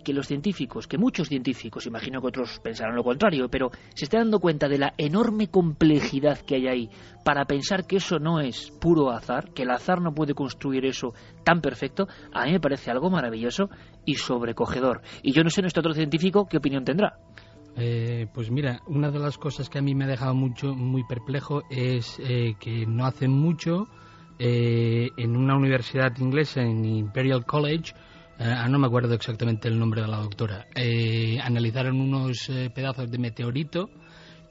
que los científicos, que muchos científicos, imagino que otros pensarán lo contrario, pero se está dando cuenta de la enorme complejidad que hay ahí para pensar que eso no es puro azar, que el azar no puede construir eso tan perfecto, a mí me parece algo maravilloso y sobrecogedor. Y yo no sé nuestro otro científico qué opinión tendrá. Eh, pues mira, una de las cosas que a mí me ha dejado mucho, muy perplejo es eh, que no hace mucho eh, en una universidad inglesa, en Imperial College, eh, no me acuerdo exactamente el nombre de la doctora, eh, analizaron unos eh, pedazos de meteorito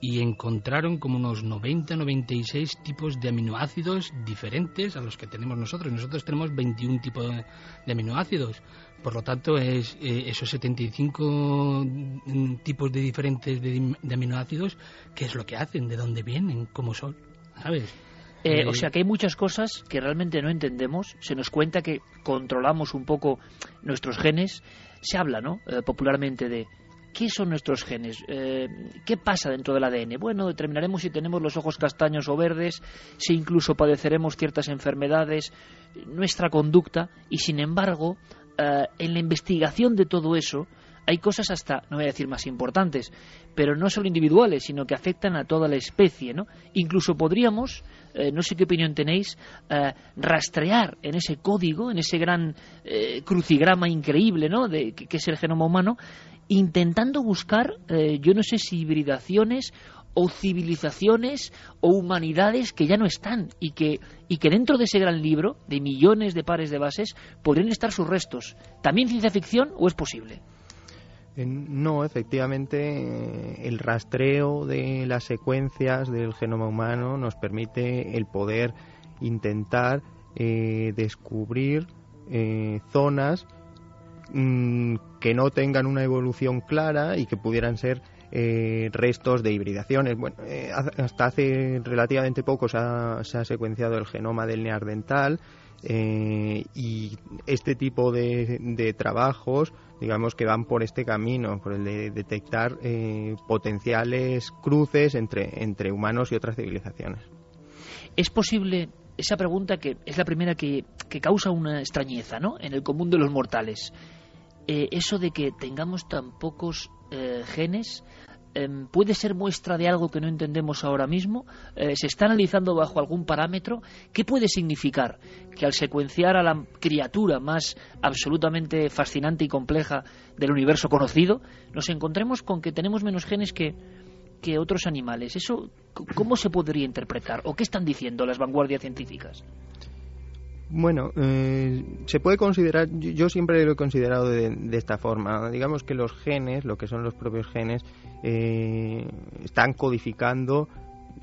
y encontraron como unos 90, 96 tipos de aminoácidos diferentes a los que tenemos nosotros. Nosotros tenemos 21 tipos de, aminoácidos. Por lo tanto, es, eh, esos 75 mm, tipos de diferentes de aminoácidos, ¿qué es lo que hacen? ¿De dónde vienen? ¿Cómo son? ¿Sabes? Eh, o sea que hay muchas cosas que realmente no entendemos. Se nos cuenta que controlamos un poco nuestros genes. Se habla, ¿no? Eh, popularmente de qué son nuestros genes, eh, qué pasa dentro del ADN. Bueno, determinaremos si tenemos los ojos castaños o verdes, si incluso padeceremos ciertas enfermedades, nuestra conducta. Y sin embargo, eh, en la investigación de todo eso, hay cosas hasta, no voy a decir más importantes, pero no solo individuales, sino que afectan a toda la especie, ¿no? Incluso podríamos, eh, no sé qué opinión tenéis, eh, rastrear en ese código, en ese gran eh, crucigrama increíble, ¿no? De, que, es el genoma humano, intentando buscar, yo no sé si hibridaciones o civilizaciones o humanidades que ya no están y que, y que dentro de ese gran libro de millones de pares de bases podrían estar sus restos. ¿También ciencia ficción o es posible? No, efectivamente, el rastreo de las secuencias del genoma humano nos permite el poder intentar eh, descubrir eh, zonas mmm, que no tengan una evolución clara y que pudieran ser eh, restos de hibridaciones. Bueno, eh, hasta hace relativamente poco se ha, se ha, secuenciado el genoma del neandertal eh, y este tipo de, de, trabajos, digamos que van por este camino, por el de detectar eh, potenciales cruces entre, entre humanos y otras civilizaciones. ¿Es posible esa pregunta que es la primera que, que causa una extrañeza ¿no? en el común de los mortales? Eh, eso de que tengamos tan pocos genes eh, puede ser muestra de algo que no entendemos ahora mismo, eh, se está analizando bajo algún parámetro, ¿qué puede significar? Que al secuenciar a la criatura más absolutamente fascinante y compleja del universo conocido, nos encontremos con que tenemos menos genes que, que otros animales. ¿Eso cómo se podría interpretar? ¿O qué están diciendo las vanguardias científicas? Bueno, eh, se puede considerar, yo siempre lo he considerado de, de, esta forma, digamos que los genes, lo que son los propios genes, eh, están codificando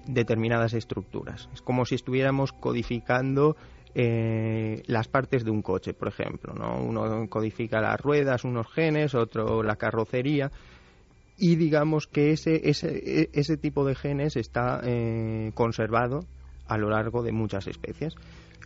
determinadas estructuras. Es como si estuviéramos codificando eh, las partes de un coche, por ejemplo. ¿no? Uno codifica las ruedas, unos genes, otro la carrocería. Y digamos que ese, ese, ese tipo de genes está eh, conservado a lo largo de muchas especies.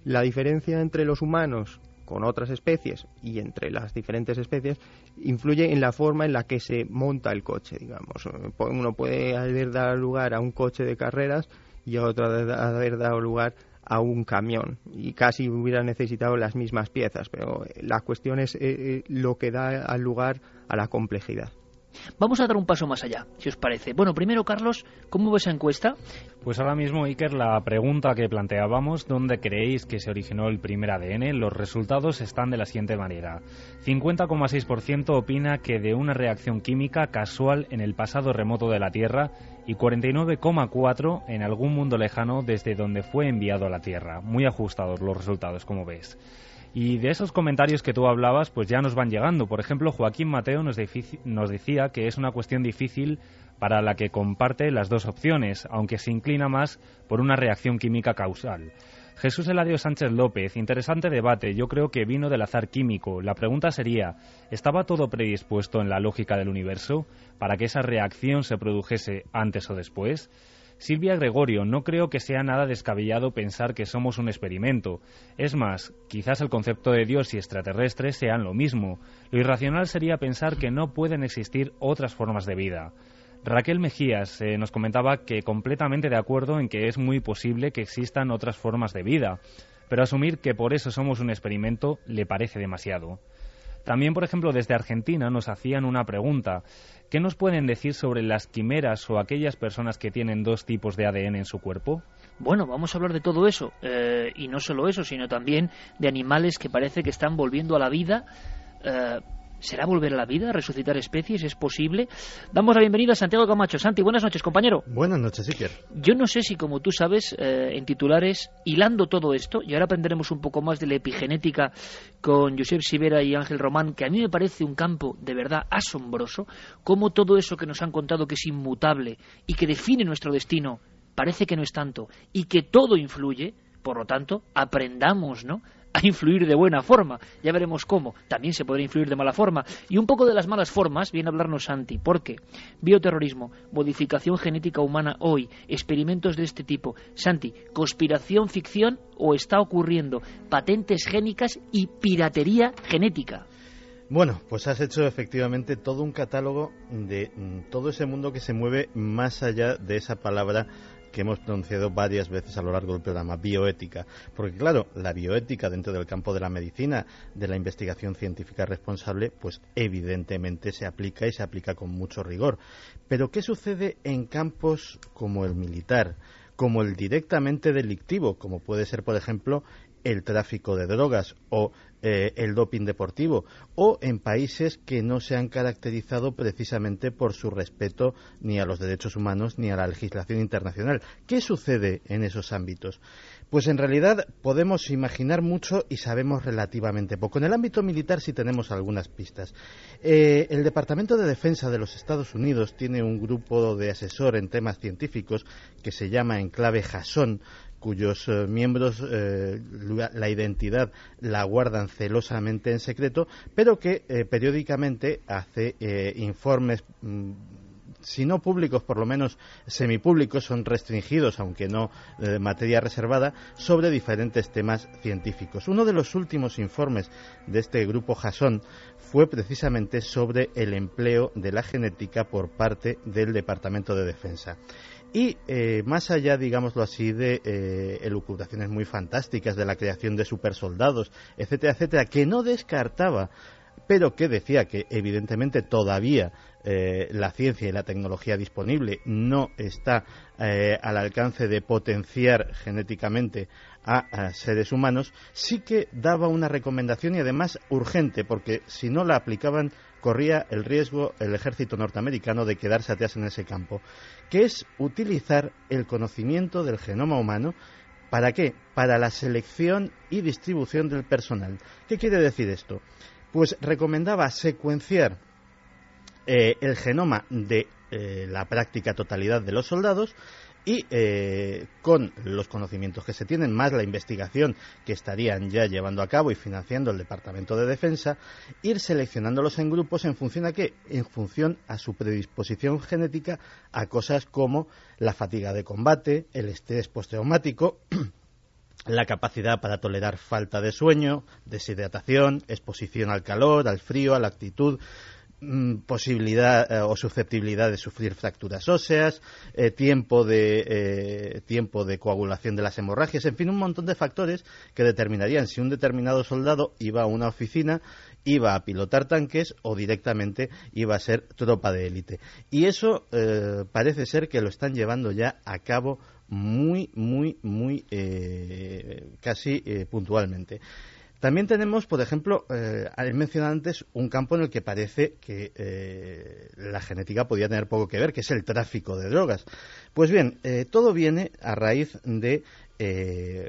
La diferencia entre los humanos con otras especies y entre las diferentes especies influye en la forma en la que se monta el coche, digamos. Uno puede haber dado lugar a un coche de carreras y otro haber dado lugar a un camión y casi hubiera necesitado las mismas piezas, pero la cuestión es eh, eh, lo que da lugar a la complejidad. Vamos a dar un paso más allá, si os parece. Bueno, primero, Carlos, ¿cómo ves esa encuesta? Pues ahora mismo, Iker, la pregunta que planteábamos, ¿dónde creéis que se originó el primer ADN? Los resultados están de la siguiente manera. 50,6% opina que de una reacción química casual en el pasado remoto de la Tierra y 49,4% en algún mundo lejano desde donde fue enviado a la Tierra. Muy ajustados los resultados, como ves. Y de esos comentarios que tú hablabas, pues ya nos van llegando. Por ejemplo, Joaquín Mateo nos, decía que es una cuestión difícil para la que comparte las dos opciones, aunque se inclina más por una reacción química causal. Jesús Eladio Sánchez López, interesante debate, yo creo que vino del azar químico. La pregunta sería, ¿estaba todo predispuesto en la lógica del universo para que esa reacción se produjese antes o después? Silvia Gregorio, no creo que sea nada descabellado pensar que somos un experimento. Es más, quizás el concepto de Dios y extraterrestres sean lo mismo. Lo irracional sería pensar que no pueden existir otras formas de vida. Raquel Mejías eh, nos comentaba que completamente de acuerdo en que es muy posible que existan otras formas de vida, pero asumir que por eso somos un experimento le parece demasiado. También, por ejemplo, desde Argentina nos hacían una pregunta. ¿Qué nos pueden decir sobre las quimeras o aquellas personas que tienen dos tipos de ADN en su cuerpo? Bueno, vamos a hablar de todo eso. Eh, y no solo eso, sino también de animales que parece que están volviendo a la vida. Eh, ¿Será volver a la vida, resucitar especies? ¿Es posible? Damos la bienvenida a Santiago Camacho. Santi, buenas noches, compañero. Buenas noches, Iker. Yo no sé si, como tú sabes, eh, en titulares, hilando todo esto, y ahora aprenderemos un poco más de la epigenética con Josep Sivera y Ángel Román, que a mí me parece un campo de verdad asombroso, cómo todo eso que nos han contado que es inmutable y que define nuestro destino, parece que no es tanto, y que todo influye, por lo tanto, aprendamos, ¿no?, a influir de buena forma. Ya veremos cómo. También se podrá influir de mala forma. Y un poco de las malas formas viene a hablarnos Santi. ¿Por qué? Bioterrorismo, modificación genética humana hoy, experimentos de este tipo. Santi, conspiración, ficción o está ocurriendo patentes génicas y piratería genética. Bueno, pues has hecho efectivamente todo un catálogo de mm, todo ese mundo que se mueve más allá de esa palabra que hemos pronunciado varias veces a lo largo del programa, bioética. Porque claro, la bioética dentro del campo de la medicina, de la investigación científica responsable, pues evidentemente se aplica y se aplica con mucho rigor. Pero ¿qué sucede en campos como el militar? como el directamente delictivo, como puede ser, por ejemplo, el tráfico de drogas o eh, el doping deportivo o en países que no se han caracterizado precisamente por su respeto ni a los derechos humanos ni a la legislación internacional. ¿Qué sucede en esos ámbitos? Pues en realidad podemos imaginar mucho y sabemos relativamente poco. En el ámbito militar sí tenemos algunas pistas. Eh, el Departamento de Defensa de los Estados Unidos tiene un grupo de asesor en temas científicos que se llama Enclave Jason, cuyos eh, miembros eh, la identidad la guardan celosamente en secreto, pero que eh, periódicamente hace informes mm, si no públicos, por lo menos semipúblicos, son restringidos, aunque no materia reservada, sobre diferentes temas científicos. Uno de los últimos informes de este grupo Jason fue precisamente sobre el empleo de la genética por parte del Departamento de Defensa. Y eh, más allá, digámoslo así, de eh, elucubraciones muy fantásticas de la creación de supersoldados, etcétera, etcétera, que no descartaba, pero que decía que evidentemente todavía eh, la ciencia y la tecnología disponible no está al alcance de potenciar genéticamente a, seres humanos, sí que daba una recomendación y además urgente, porque si no la aplicaban corría el riesgo el ejército norteamericano de quedarse atrás en ese campo, que es utilizar el conocimiento del genoma humano ¿Para qué? Para la selección y distribución del personal. ¿Qué quiere decir esto? Pues recomendaba secuenciar eh, el genoma de eh, la práctica totalidad de los soldados y eh, con los conocimientos que se tienen, más la investigación que estarían ya llevando a cabo y financiando el Departamento de Defensa, ir seleccionándolos en grupos en función a qué? En función a su predisposición genética a cosas como la fatiga de combate, el estrés postraumático, <clears throat> la capacidad para tolerar falta de sueño, deshidratación, exposición al calor, al frío, a la actitud, posibilidad eh, o susceptibilidad de sufrir fracturas óseas, eh, tiempo, de, eh, tiempo de coagulación de las hemorragias, en fin, un montón de factores que determinarían si un determinado soldado iba a una oficina, iba a pilotar tanques o directamente iba a ser tropa de élite. Y eso parece ser que lo están llevando ya a cabo muy, muy, muy casi puntualmente. También tenemos, por ejemplo, eh, mencionado antes un campo en el que parece que eh, la genética podía tener poco que ver, que es el tráfico de drogas. Pues bien, todo viene a raíz de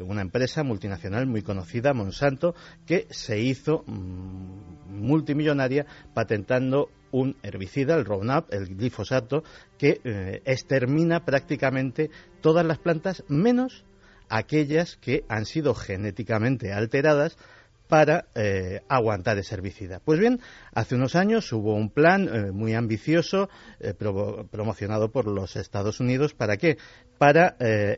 una empresa multinacional muy conocida, Monsanto, que se hizo mm, multimillonaria patentando un herbicida, el Roundup, el glifosato, que eh, extermina prácticamente todas las plantas menos aquellas que han sido genéticamente alteradas para eh, aguantar ese herbicida. Pues bien, hace unos años hubo un plan eh, muy ambicioso promocionado por los Estados Unidos. ¿Para qué? Para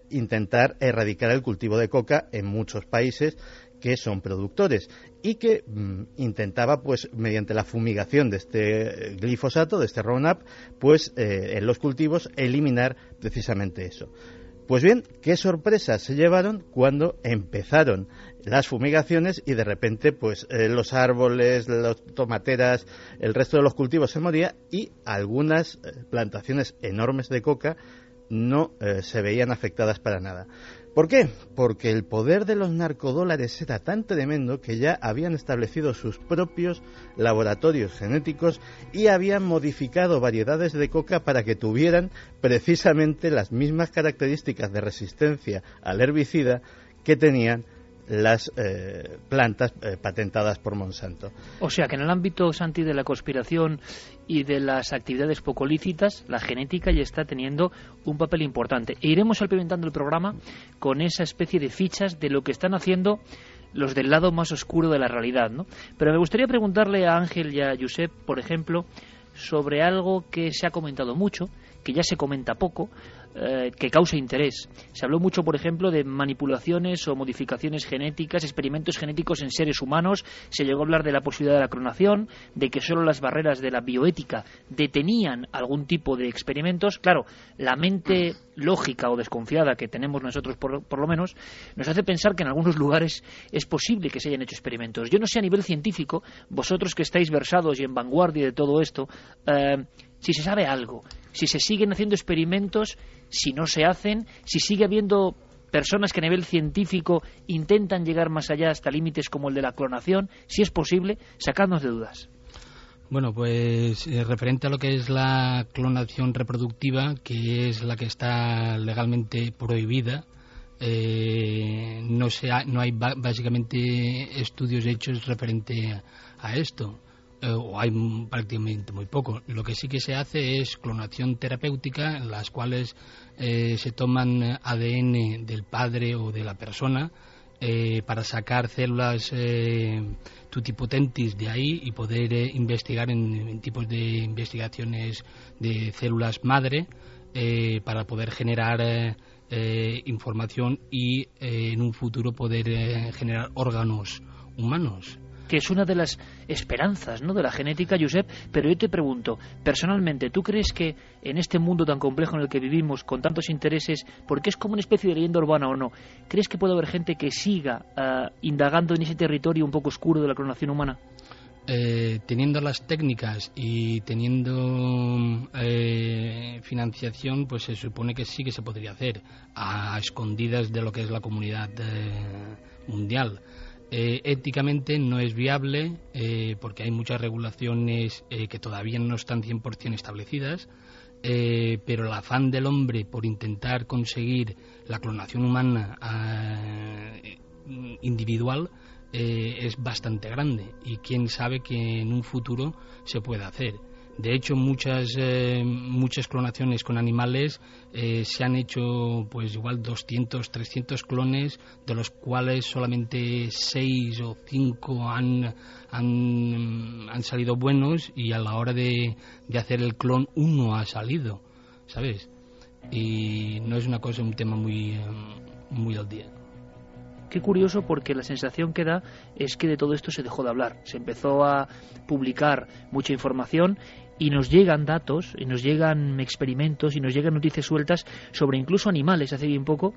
intentar erradicar el cultivo de coca en muchos países que son productores y que mm, intentaba, pues, mediante la fumigación de este glifosato, de este Roundup, pues, eh, en los cultivos eliminar precisamente eso. Pues bien, qué sorpresas se llevaron cuando empezaron las fumigaciones y de repente, pues, eh, los árboles, las tomateras, el resto de los cultivos se moría y algunas eh, plantaciones enormes de coca no se veían afectadas para nada. ¿Por qué? Porque el poder de los narcodólares era tan tremendo que ya habían establecido sus propios laboratorios genéticos y habían modificado variedades de coca para que tuvieran precisamente las mismas características de resistencia al herbicida que tenían las eh, plantas eh, patentadas por Monsanto. O sea que en el ámbito, Santi, de la conspiración y de las actividades poco lícitas, la genética ya está teniendo un papel importante. E iremos alimentando el programa con esa especie de fichas de lo que están haciendo los del lado más oscuro de la realidad, ¿no? Pero me gustaría preguntarle a Ángel y a Josep, por ejemplo, sobre algo que se ha comentado mucho, que ya se comenta poco, eh, que causa interés. Se habló mucho, por ejemplo, de manipulaciones o modificaciones genéticas, experimentos genéticos en seres humanos. Se llegó a hablar de la posibilidad de la clonación, de que solo las barreras de la bioética detenían algún tipo de experimentos. Claro, la mente lógica o desconfiada que tenemos nosotros, por, lo menos, nos hace pensar que en algunos lugares es posible que se hayan hecho experimentos. Yo no sé a nivel científico, vosotros que estáis versados y en vanguardia de todo esto, eh, si se sabe algo, si se siguen haciendo experimentos si no se hacen, si sigue habiendo personas que a nivel científico intentan llegar más allá hasta límites como el de la clonación, si es posible, sacadnos de dudas. Bueno, pues eh, referente a lo que es la clonación reproductiva, que es la que está legalmente prohibida, eh, no, no hay básicamente estudios hechos referente a esto. Eh, o hay prácticamente muy poco. Lo que sí que se hace es clonación terapéutica, en las cuales eh, se toman ADN del padre o de la persona eh, para sacar células tutipotentis de ahí y poder investigar en, tipos de investigaciones de células madre para poder generar información y en un futuro poder generar órganos humanos que es una de las esperanzas ¿no? de la genética, Josep, pero yo te pregunto, personalmente, ¿tú crees que en este mundo tan complejo en el que vivimos, con tantos intereses, porque es como una especie de leyenda urbana o no, ¿crees que puede haber gente que siga ah, indagando en ese territorio un poco oscuro de la clonación humana? Eh, teniendo las técnicas y teniendo eh, financiación, pues se supone que sí que se podría hacer a escondidas de lo que es la comunidad eh, mundial. Eh, éticamente no es viable eh, porque hay muchas regulaciones eh, que todavía no están 100% establecidas, pero el afán del hombre por intentar conseguir la clonación humana individual es bastante grande y quién sabe que en un futuro se pueda hacer. De hecho, muchas, eh, muchas clonaciones con animales eh, se han hecho, pues igual 200, 300 clones, de los cuales solamente 6 o 5 han, han, han salido buenos y a la hora de, de hacer el clon uno ha salido, ¿sabes? Y no es una cosa, un tema muy, eh, muy al día. Qué curioso porque la sensación que da es que de todo esto se dejó de hablar. Se empezó a publicar mucha información y nos llegan datos, y nos llegan experimentos, y nos llegan noticias sueltas sobre incluso animales, hace bien poco,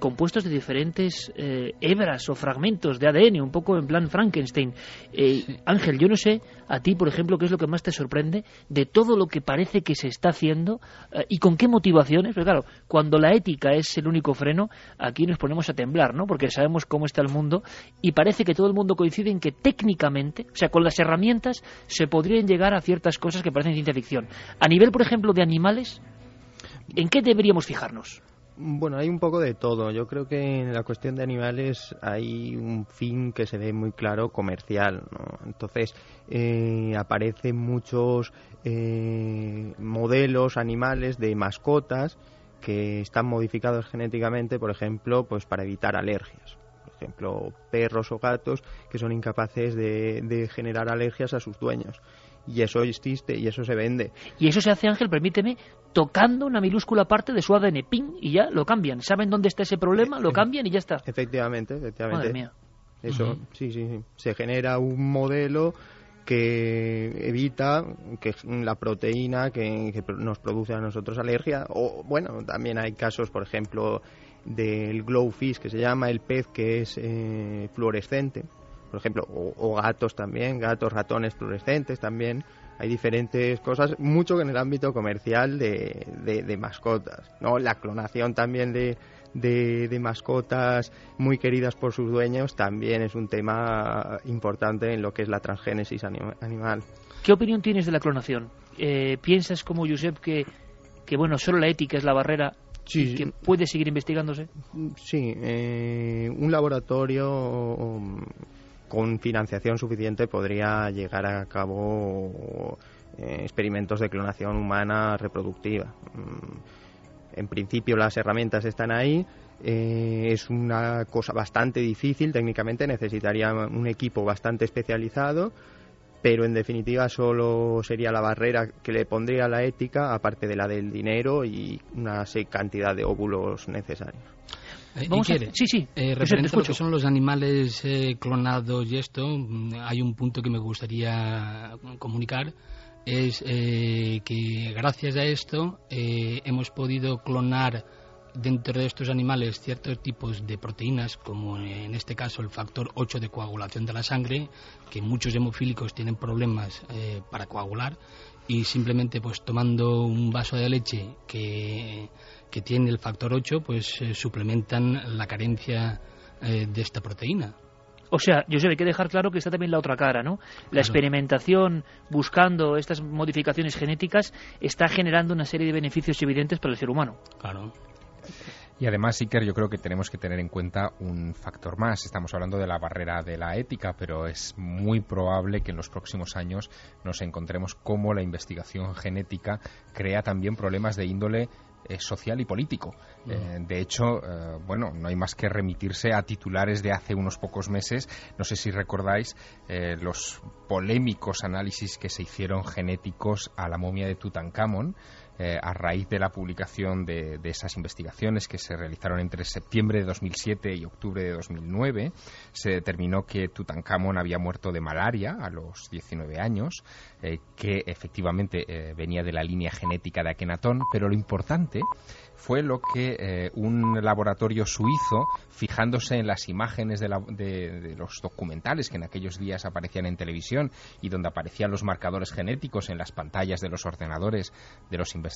compuestos de diferentes eh, hebras o fragmentos de ADN, un poco en plan Frankenstein. Eh, Ángel, yo no sé a ti, por ejemplo, qué es lo que más te sorprende de todo lo que parece que se está haciendo eh, y con qué motivaciones. Pero claro, cuando la ética es el único freno, aquí nos ponemos a temblar, ¿no? Porque sabemos cómo está el mundo y parece que todo el mundo coincide en que técnicamente, o sea, con las herramientas, se podrían llegar a ciertas cosas que parecen ciencia ficción. A nivel, por ejemplo, de animales, ¿en qué deberíamos fijarnos? Bueno, hay un poco de todo. Yo creo que en la cuestión de animales hay un fin que se ve muy claro comercial. ¿no? Entonces eh, aparecen muchos eh, modelos animales de mascotas que están modificados genéticamente, por ejemplo, pues para evitar alergias. Por ejemplo, perros o gatos que son incapaces de, de generar alergias a sus dueños y eso existe y eso se vende. Y eso se hace, Ángel, permíteme, tocando una minúscula parte de su ADN, ping, y ya lo cambian. ¿Saben dónde está ese problema? Lo cambian y ya está. Efectivamente, efectivamente. Madre mía. Eso, sí, sí, sí. Se genera un modelo que evita que la proteína que, que nos produce a nosotros alergia o bueno también hay casos por ejemplo del glowfish que se llama el pez que es eh, fluorescente por ejemplo, o, gatos también, gatos, ratones fluorescentes también. Hay diferentes cosas, mucho en el ámbito comercial de, de, mascotas. ¿no? La clonación también de, de, mascotas muy queridas por sus dueños también es un tema importante en lo que es la transgénesis animal. ¿Qué opinión tienes de la clonación? Eh, ¿Piensas como Josep que, que bueno, solo la ética es la barrera y que puede seguir investigándose? Sí, eh, un laboratorio con financiación suficiente podría llegar a cabo eh, experimentos de clonación humana reproductiva. Mm, en principio las herramientas están ahí, eh, es una cosa bastante difícil técnicamente, necesitaría un equipo bastante especializado, pero en definitiva solo sería la barrera que le pondría la ética, aparte de la del dinero y una cantidad de óvulos necesarios. Eh, sí, sí. Eh, referente a lo que son los animales eh, clonados y esto, mm, hay un punto que me gustaría comunicar. Es eh, que gracias a esto hemos podido clonar dentro de estos animales ciertos tipos de proteínas, como en este caso el factor 8 de coagulación de la sangre, que muchos hemofílicos tienen problemas para coagular, y simplemente pues tomando un vaso de leche que que tiene el factor 8, pues eh, suplementan la carencia eh, de esta proteína. O sea, yo sé, hay que dejar claro que está también la otra cara, ¿no? La experimentación buscando estas modificaciones genéticas está generando una serie de beneficios evidentes para el ser humano. Claro. Y además, Iker, yo creo que tenemos que tener en cuenta un factor más. Estamos hablando de la barrera de la ética, pero es muy probable que en los próximos años nos encontremos cómo la investigación genética crea también problemas de índole social y político. Eh, de hecho, eh, bueno, no hay más que remitirse a titulares de hace unos pocos meses. No sé si recordáis los polémicos análisis que se hicieron genéticos a la momia de Tutankamón. A raíz de la publicación de, de, esas investigaciones que se realizaron entre septiembre de 2007 y octubre de 2009, se determinó que Tutankamón había muerto de malaria a los 19 años, que efectivamente venía de la línea genética de Akenatón, pero lo importante fue lo que eh, un laboratorio suizo, fijándose en las imágenes de, de, los documentales que en aquellos días aparecían en televisión y donde aparecían los marcadores genéticos en las pantallas de los ordenadores de los investigadores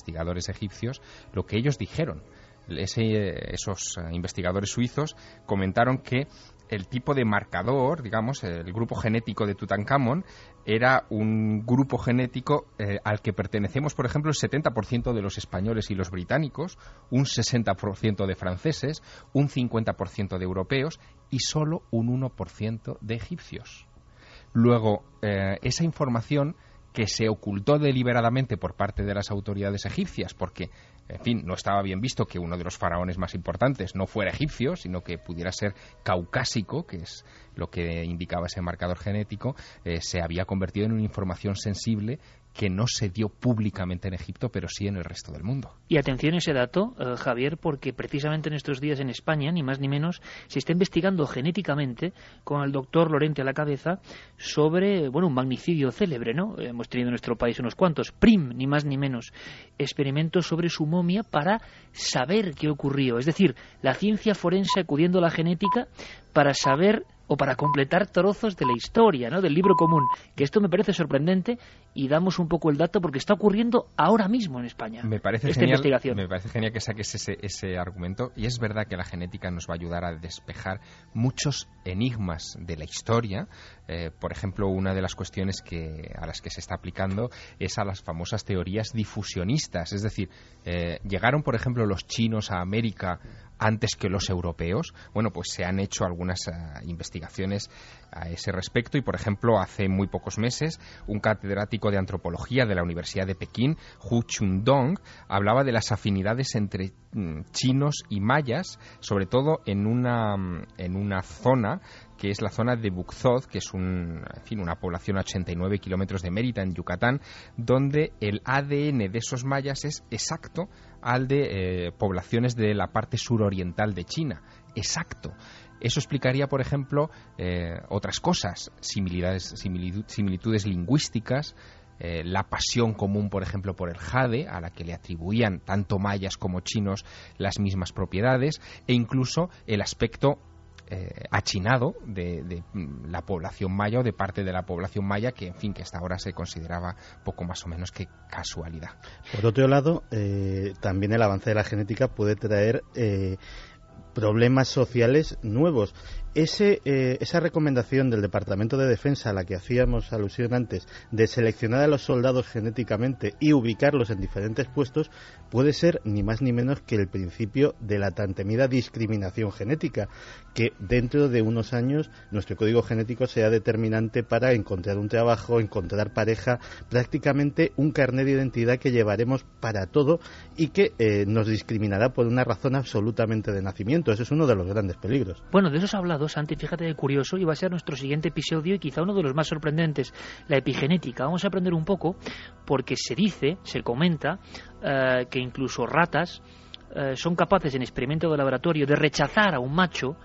egipcios, lo que ellos dijeron. esos eh, investigadores suizos comentaron que el tipo de marcador, digamos, el grupo genético de Tutankamón, era un grupo genético eh, al que pertenecemos, por ejemplo, el 70% de los españoles y los británicos, un 60% de franceses, un 50% de europeos y solo un 1% de egipcios. Luego, eh, esa información que se ocultó deliberadamente por parte de las autoridades egipcias, porque, en fin, no estaba bien visto que uno de los faraones más importantes no fuera egipcio, sino que pudiera ser caucásico, que es lo que indicaba ese marcador genético, eh, se había convertido en una información sensible que no se dio públicamente en Egipto, pero sí en el resto del mundo. Y atención a ese dato, eh, Javier, porque precisamente en estos días en España, ni más ni menos, se está investigando genéticamente con el doctor Lorente a la cabeza sobre, bueno, un magnicidio célebre, ¿no? Hemos tenido en nuestro país unos cuantos, PRIM, ni más ni menos, experimentos sobre su momia para saber qué ocurrió. Es decir, la ciencia forense acudiendo a la genética para saber o para completar trozos de la historia, ¿no? del libro común, que esto me parece sorprendente y damos un poco el dato porque está ocurriendo ahora mismo en España. Me parece esta genial, investigación. Me parece genial que saques ese, ese argumento y es verdad que la genética nos va a ayudar a despejar muchos enigmas de la historia. Eh, por ejemplo, una de las cuestiones que, a las que se está aplicando es a las famosas teorías difusionistas, es decir, eh, llegaron, por ejemplo, los chinos a América antes que los europeos. Bueno, pues se han hecho algunas uh, investigaciones a ese respecto y, por ejemplo, hace muy pocos meses, un catedrático de antropología de la Universidad de Pekín, Hu Chundong, hablaba de las afinidades entre mm, chinos y mayas, sobre todo en una, en una zona que es la zona de Bukzod, que es un, en fin, una población a 89 kilómetros de Mérida, en Yucatán, donde el ADN de esos mayas es exacto al de eh, poblaciones de la parte suroriental de China. Exacto. Eso explicaría, por ejemplo, eh, otras cosas, similitudes, lingüísticas, eh, la pasión común, por ejemplo, por el jade, a la que le atribuían tanto mayas como chinos las mismas propiedades, e incluso el aspecto eh, achinado de, mm, la población maya o de parte de la población maya que, en fin, que hasta ahora se consideraba poco más o menos que casualidad. Por otro lado, eh, también el avance de la genética puede traer eh, problemas sociales nuevos. Eh, esa recomendación del Departamento de Defensa a la que hacíamos alusión antes, de seleccionar a los soldados genéticamente y ubicarlos en diferentes puestos, puede ser ni más ni menos que el principio de la tan temida discriminación genética, que dentro de unos años nuestro código genético sea determinante para encontrar un trabajo, encontrar pareja, prácticamente un carnet de identidad que llevaremos para todo y que eh, nos discriminará por una razón absolutamente de nacimiento. Ese es uno de los grandes peligros. Bueno, de eso se ha hablado, Santi, fíjate de curioso, y va a ser nuestro siguiente episodio y quizá uno de los más sorprendentes, la epigenética. Vamos a aprender un poco porque se dice, se comenta, eh, que incluso ratas eh, son capaces en experimento de laboratorio de rechazar a un macho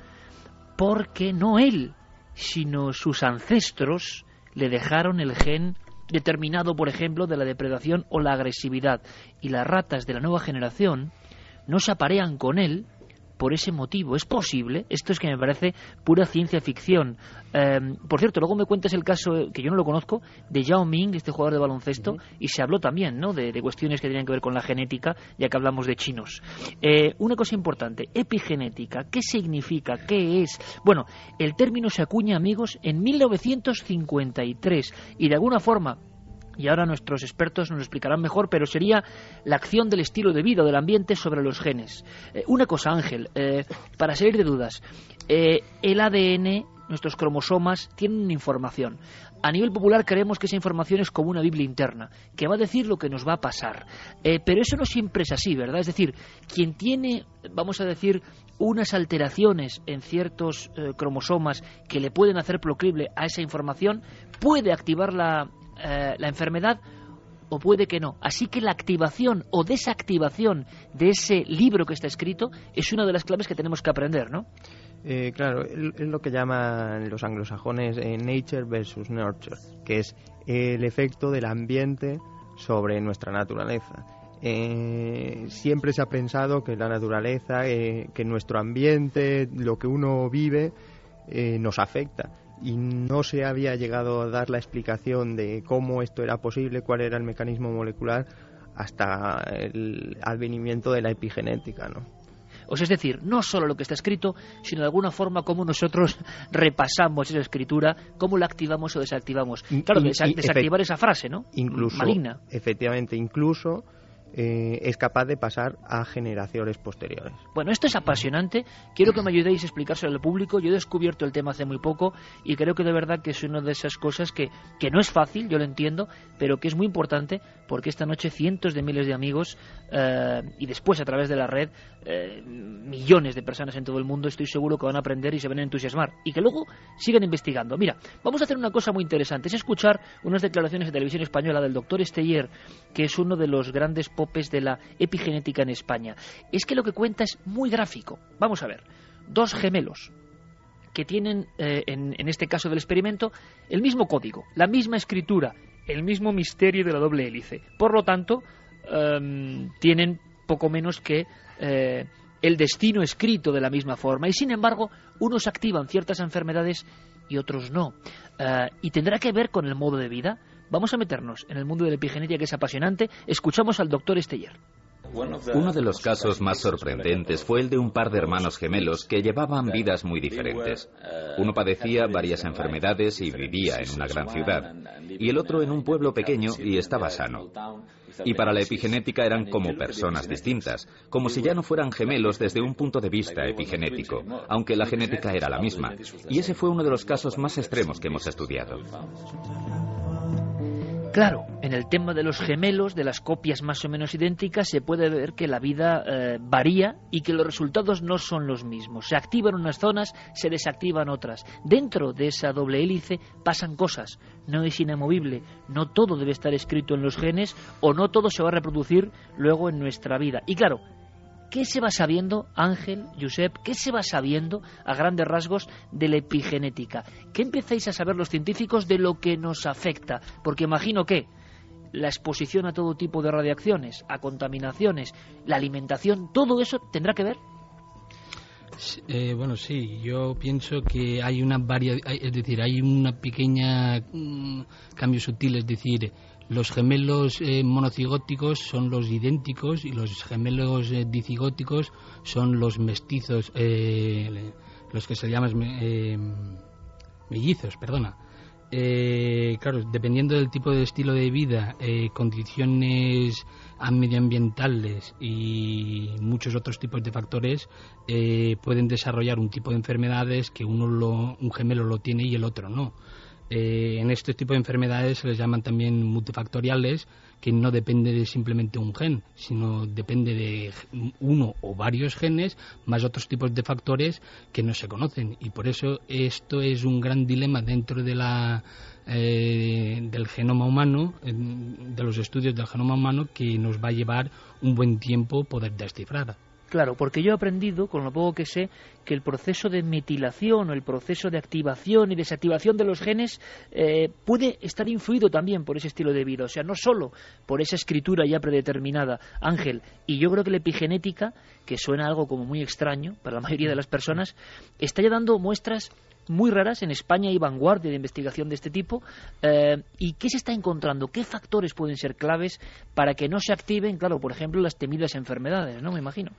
porque no él, sino sus ancestros le dejaron el gen determinado, por ejemplo, de la depredación o la agresividad. Y las ratas de la nueva generación no se aparean con él por ese motivo. ¿Es posible? Esto es que me parece pura ciencia ficción. Eh, por cierto, luego me cuentas el caso, que yo no lo conozco, de Yao Ming, este jugador de baloncesto, uh -huh. y se habló también ¿no? de, de, cuestiones que tenían que ver con la genética, ya que hablamos de chinos. Eh, una cosa importante, epigenética, ¿qué significa? ¿Qué es? Bueno, el término se acuña, amigos, en 1953, y de alguna forma y ahora nuestros expertos nos lo explicarán mejor, pero sería la acción del estilo de vida o del ambiente sobre los genes. Eh, una cosa, Ángel, eh, para salir de dudas, eh, el ADN, nuestros cromosomas, tienen información. A nivel popular creemos que esa información es como una Biblia interna, que va a decir lo que nos va a pasar. pero eso no siempre es así, ¿verdad? Es decir, quien tiene, vamos a decir, unas alteraciones en ciertos cromosomas que le pueden hacer proclive a esa información, puede activar la, eh, la enfermedad o puede que no. Así que la activación o desactivación de ese libro que está escrito es una de las claves que tenemos que aprender, ¿no? Eh, claro, es lo que llaman los anglosajones eh, nature versus nurture, que es el efecto del ambiente sobre nuestra naturaleza. Eh, siempre se ha pensado que la naturaleza, que nuestro ambiente, lo que uno vive, nos afecta y no se había llegado a dar la explicación de cómo esto era posible, cuál era el mecanismo molecular hasta el advenimiento de la epigenética, ¿no? O sea, es decir, no solo lo que está escrito, sino de alguna forma cómo nosotros <laughs> repasamos esa escritura, cómo la activamos o desactivamos. Claro, Y- desa- y- desactivar esa frase, ¿no? Incluso, Maligna. efectivamente, incluso eh, es capaz de pasar a generaciones posteriores. Bueno, esto es apasionante. Quiero que me ayudéis a explicárselo al público. Yo he descubierto el tema hace muy poco y creo que de verdad que es una de esas cosas que, que no es fácil, yo lo entiendo, pero que es muy importante porque esta noche cientos de miles de amigos eh, y después a través de la red eh, millones de personas en todo el mundo estoy seguro que van a aprender y se van a entusiasmar y que luego sigan investigando. Mira, vamos a hacer una cosa muy interesante, es escuchar unas declaraciones de televisión española del doctor Esteller, que es uno de los grandes popes de la epigenética en España. Es que lo que cuenta es muy gráfico. Vamos a ver, dos gemelos que tienen, eh, en, este caso del experimento, el mismo código, la misma escritura, el mismo misterio de la doble hélice. Por lo tanto, em, tienen poco menos que eh, el destino escrito de la misma forma. Y sin embargo, unos activan ciertas enfermedades y otros no. Eh, y tendrá que ver con el modo de vida. Vamos a meternos en el mundo de la epigenética que es apasionante. Escuchamos al doctor Esteller. Uno de los casos más sorprendentes fue el de un par de hermanos gemelos que llevaban vidas muy diferentes. Uno padecía varias enfermedades y vivía en una gran ciudad, y el otro en un pueblo pequeño y estaba sano. Y para la epigenética eran como personas distintas, como si ya no fueran gemelos desde un punto de vista epigenético, aunque la genética era la misma. Y ese fue uno de los casos más extremos que hemos estudiado. Claro, en el tema de los gemelos, de las copias más o menos idénticas, se puede ver que la vida eh, varía y que los resultados no son los mismos. Se activan unas zonas, se desactivan otras. Dentro de esa doble hélice pasan cosas. No es inamovible. No todo debe estar escrito en los genes o no todo se va a reproducir luego en nuestra vida. Y claro, ¿Qué se va sabiendo, Ángel, Josep, qué se va sabiendo a grandes rasgos de la epigenética? ¿Qué empezáis a saber los científicos de lo que nos afecta? Porque imagino que la exposición a todo tipo de radiaciones, a contaminaciones, la alimentación, todo eso tendrá que ver. Eh, bueno, sí, yo pienso que hay una varia, es decir, hay una pequeña mm, cambio sutil, es decir, los gemelos eh, monocigóticos son los idénticos y los gemelos eh, dicigóticos son los mestizos, eh, los que se llaman mellizos, perdona. claro, dependiendo del tipo de estilo de vida, condiciones medioambientales y muchos otros tipos de factores, pueden desarrollar un tipo de enfermedades que uno lo, un gemelo lo tiene y el otro no. Eh, en este tipo de enfermedades se les llaman también multifactoriales, que no depende de simplemente un gen, sino depende de uno o varios genes más otros tipos de factores que no se conocen. Y por eso esto es un gran dilema dentro de la, eh, del genoma humano, de los estudios del genoma humano, que nos va a llevar un buen tiempo poder descifrar. Claro, porque yo he aprendido, con lo poco que sé, que el proceso de metilación o el proceso de activación y desactivación de los genes eh, puede estar influido también por ese estilo de vida, o sea, no solo por esa escritura ya predeterminada, Ángel. Y yo creo que la epigenética, que suena algo como muy extraño para la mayoría de las personas, está ya dando muestras muy raras. En España hay vanguardia de investigación de este tipo. Eh, ¿Y qué se está encontrando? ¿Qué factores pueden ser claves para que no se activen, claro, por ejemplo, las temidas enfermedades, ¿no? Me imagino.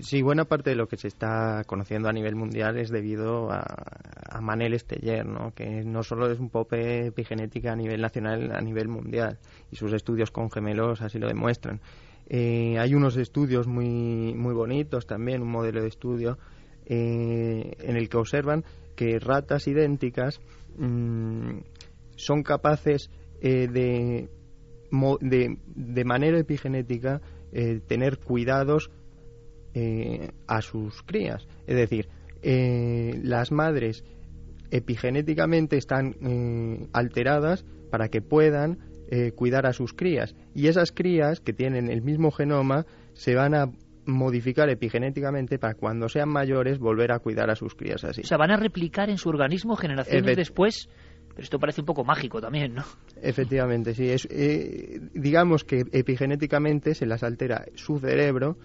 Sí, buena parte de lo que se está conociendo a nivel mundial es debido a, a Manel Esteller, ¿no? que no solo es un pope epigenética a nivel nacional, a nivel mundial, y sus estudios con gemelos así lo demuestran. Eh, hay unos estudios muy, muy bonitos también, un modelo de estudio eh, en el que observan que ratas idénticas mm, son capaces eh, de, de, de, manera epigenética tener cuidados eh, a sus crías. Es decir, eh, las madres epigenéticamente están eh, alteradas para que puedan cuidar a sus crías. Y esas crías que tienen el mismo genoma se van a modificar epigenéticamente para cuando sean mayores volver a cuidar a sus crías así. O sea, van a replicar en su organismo generaciones después. Pero esto parece un poco mágico también, ¿no? Efectivamente, sí. Es, digamos que epigenéticamente se las altera su cerebro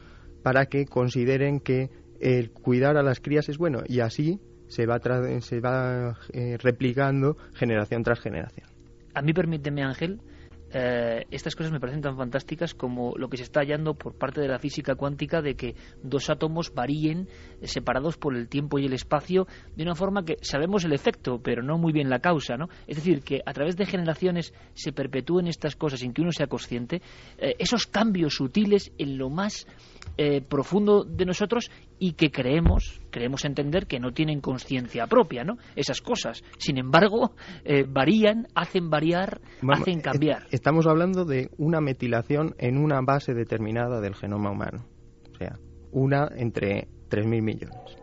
para que consideren que el cuidar a las crías es bueno y así se va, se va eh, replicando generación tras generación. A mí permíteme, Ángel, eh, estas cosas me parecen tan fantásticas como lo que se está hallando por parte de la física cuántica de que dos átomos varíen separados por el tiempo y el espacio de una forma que sabemos el efecto, pero no muy bien la causa, ¿no? Es decir, que a través de generaciones se perpetúen estas cosas sin que uno sea consciente, eh, esos cambios sutiles en lo más eh, profundo de nosotros y que creemos, creemos entender que no tienen conciencia propia, ¿no? Esas cosas. Sin embargo, varían, hacen variar, hacen cambiar estamos hablando de una metilación en una base determinada del genoma humano. O sea, una entre 3.000 millones.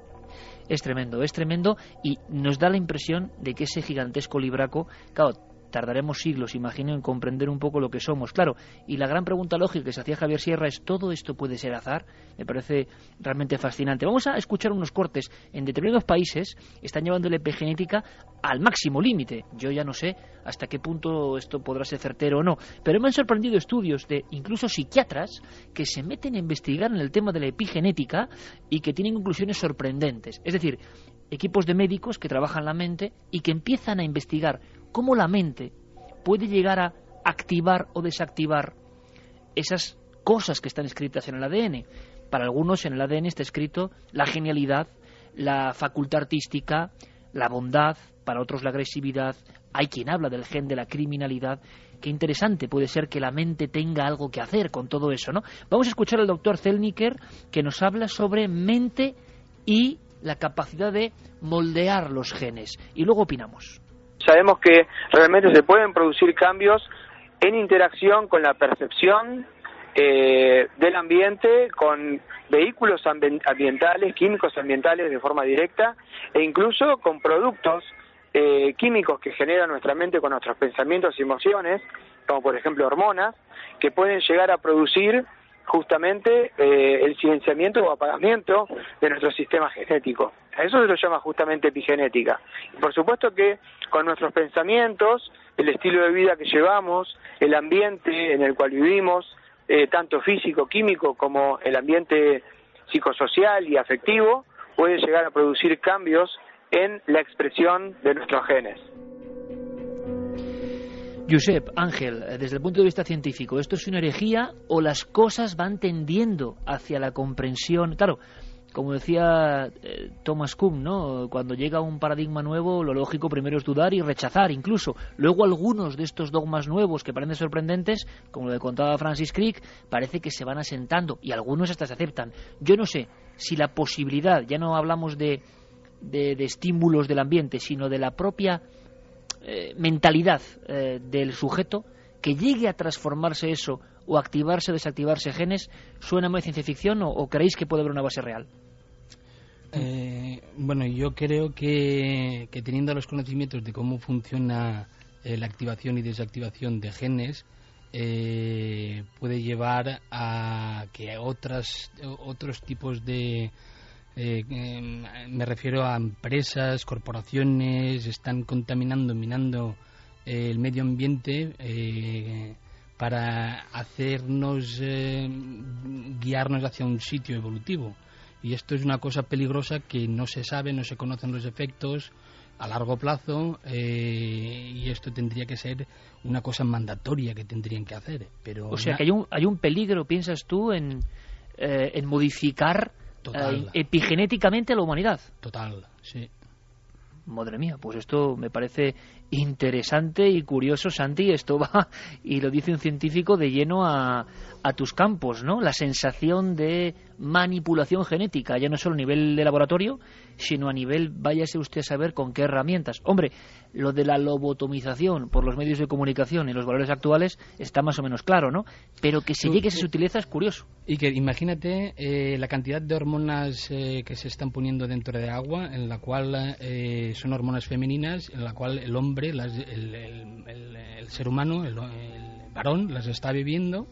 Es tremendo, es tremendo y nos da la impresión de que ese gigantesco libraco, claro, tardaremos siglos, imagino, en comprender un poco lo que somos. Claro, y la gran pregunta lógica que se hacía Javier Sierra es, ¿todo esto puede ser azar? Me parece realmente fascinante. Vamos a escuchar unos cortes. En determinados países están llevando la epigenética al máximo límite. Yo ya no sé hasta qué punto esto podrá ser certero o no, pero me han sorprendido estudios de incluso psiquiatras que se meten a investigar en el tema de la epigenética y que tienen conclusiones sorprendentes. Es decir, equipos de médicos que trabajan la mente y que empiezan a investigar cómo la mente puede llegar a activar o desactivar esas cosas que están escritas en el ADN. Para algunos en el ADN está escrito la genialidad, la facultad artística, la bondad, para otros la agresividad. Hay quien habla del gen de la criminalidad. Qué interesante puede ser que la mente tenga algo que hacer con todo eso, ¿no? Vamos a escuchar al doctor Zelniker que nos habla sobre mente y la capacidad de moldear los genes. Y luego opinamos sabemos que realmente se pueden producir cambios en interacción con la percepción eh, del ambiente, con vehículos ambientales, químicos ambientales de forma directa e incluso con productos eh, químicos que genera nuestra mente con nuestros pensamientos y emociones, como por ejemplo hormonas, que pueden llegar a producir justamente eh, el silenciamiento o apagamiento de nuestro sistema genético. A eso se lo llama justamente epigenética. Y por supuesto que con nuestros pensamientos, el estilo de vida que llevamos, el ambiente en el cual vivimos, eh, tanto físico, químico, como el ambiente psicosocial y afectivo, puede llegar a producir cambios en la expresión de nuestros genes. Josep, Ángel, eh, desde el punto de vista científico, ¿esto es una herejía o las cosas van tendiendo hacia la comprensión? Claro, como decía eh, Thomas Kuhn, ¿no? Cuando llega un paradigma nuevo, lo lógico primero es dudar y rechazar incluso. Luego algunos de estos dogmas nuevos que parecen sorprendentes, como lo que contaba Francis Crick, parece que se van asentando y algunos hasta se aceptan. Yo no sé si la posibilidad, ya no hablamos de, de estímulos del ambiente, sino de la propia eh, mentalidad eh, del sujeto que llegue a transformarse eso o activarse o desactivarse genes, ¿suena muy ciencia ficción o, creéis que puede haber una base real? Eh, bueno, yo creo que, teniendo los conocimientos de cómo funciona la activación y desactivación de genes, puede llevar a que otras, otros tipos de, eh, em, me refiero a empresas, corporaciones, están contaminando, minando eh, el medio ambiente eh, para hacernos guiarnos hacia un sitio evolutivo. Y esto es una cosa peligrosa que no se sabe, no se conocen los efectos a largo plazo y esto tendría que ser una cosa mandatoria que tendrían que hacer. Pero o sea que hay un, hay un peligro, piensas tú, en, en modificar eh, epigenéticamente a la humanidad. Total, sí. Madre mía, pues esto me parece interesante y curioso, Santi. Esto va, <laughs> y lo dice un científico, de lleno a, a tus campos, ¿no? La sensación de manipulación genética, ya no solo a nivel de laboratorio, sino a nivel, váyase usted a saber con qué herramientas. Hombre, lo de la lobotomización por los medios de comunicación y los valores actuales está más o menos claro, ¿no? Pero que se llegue a esa sutileza es curioso. Y que imagínate eh, la cantidad de hormonas eh, que se están poniendo dentro de agua, en la cual eh, son hormonas femeninas, en la cual el hombre, el, el, ser humano, el, varón, las está viviendo.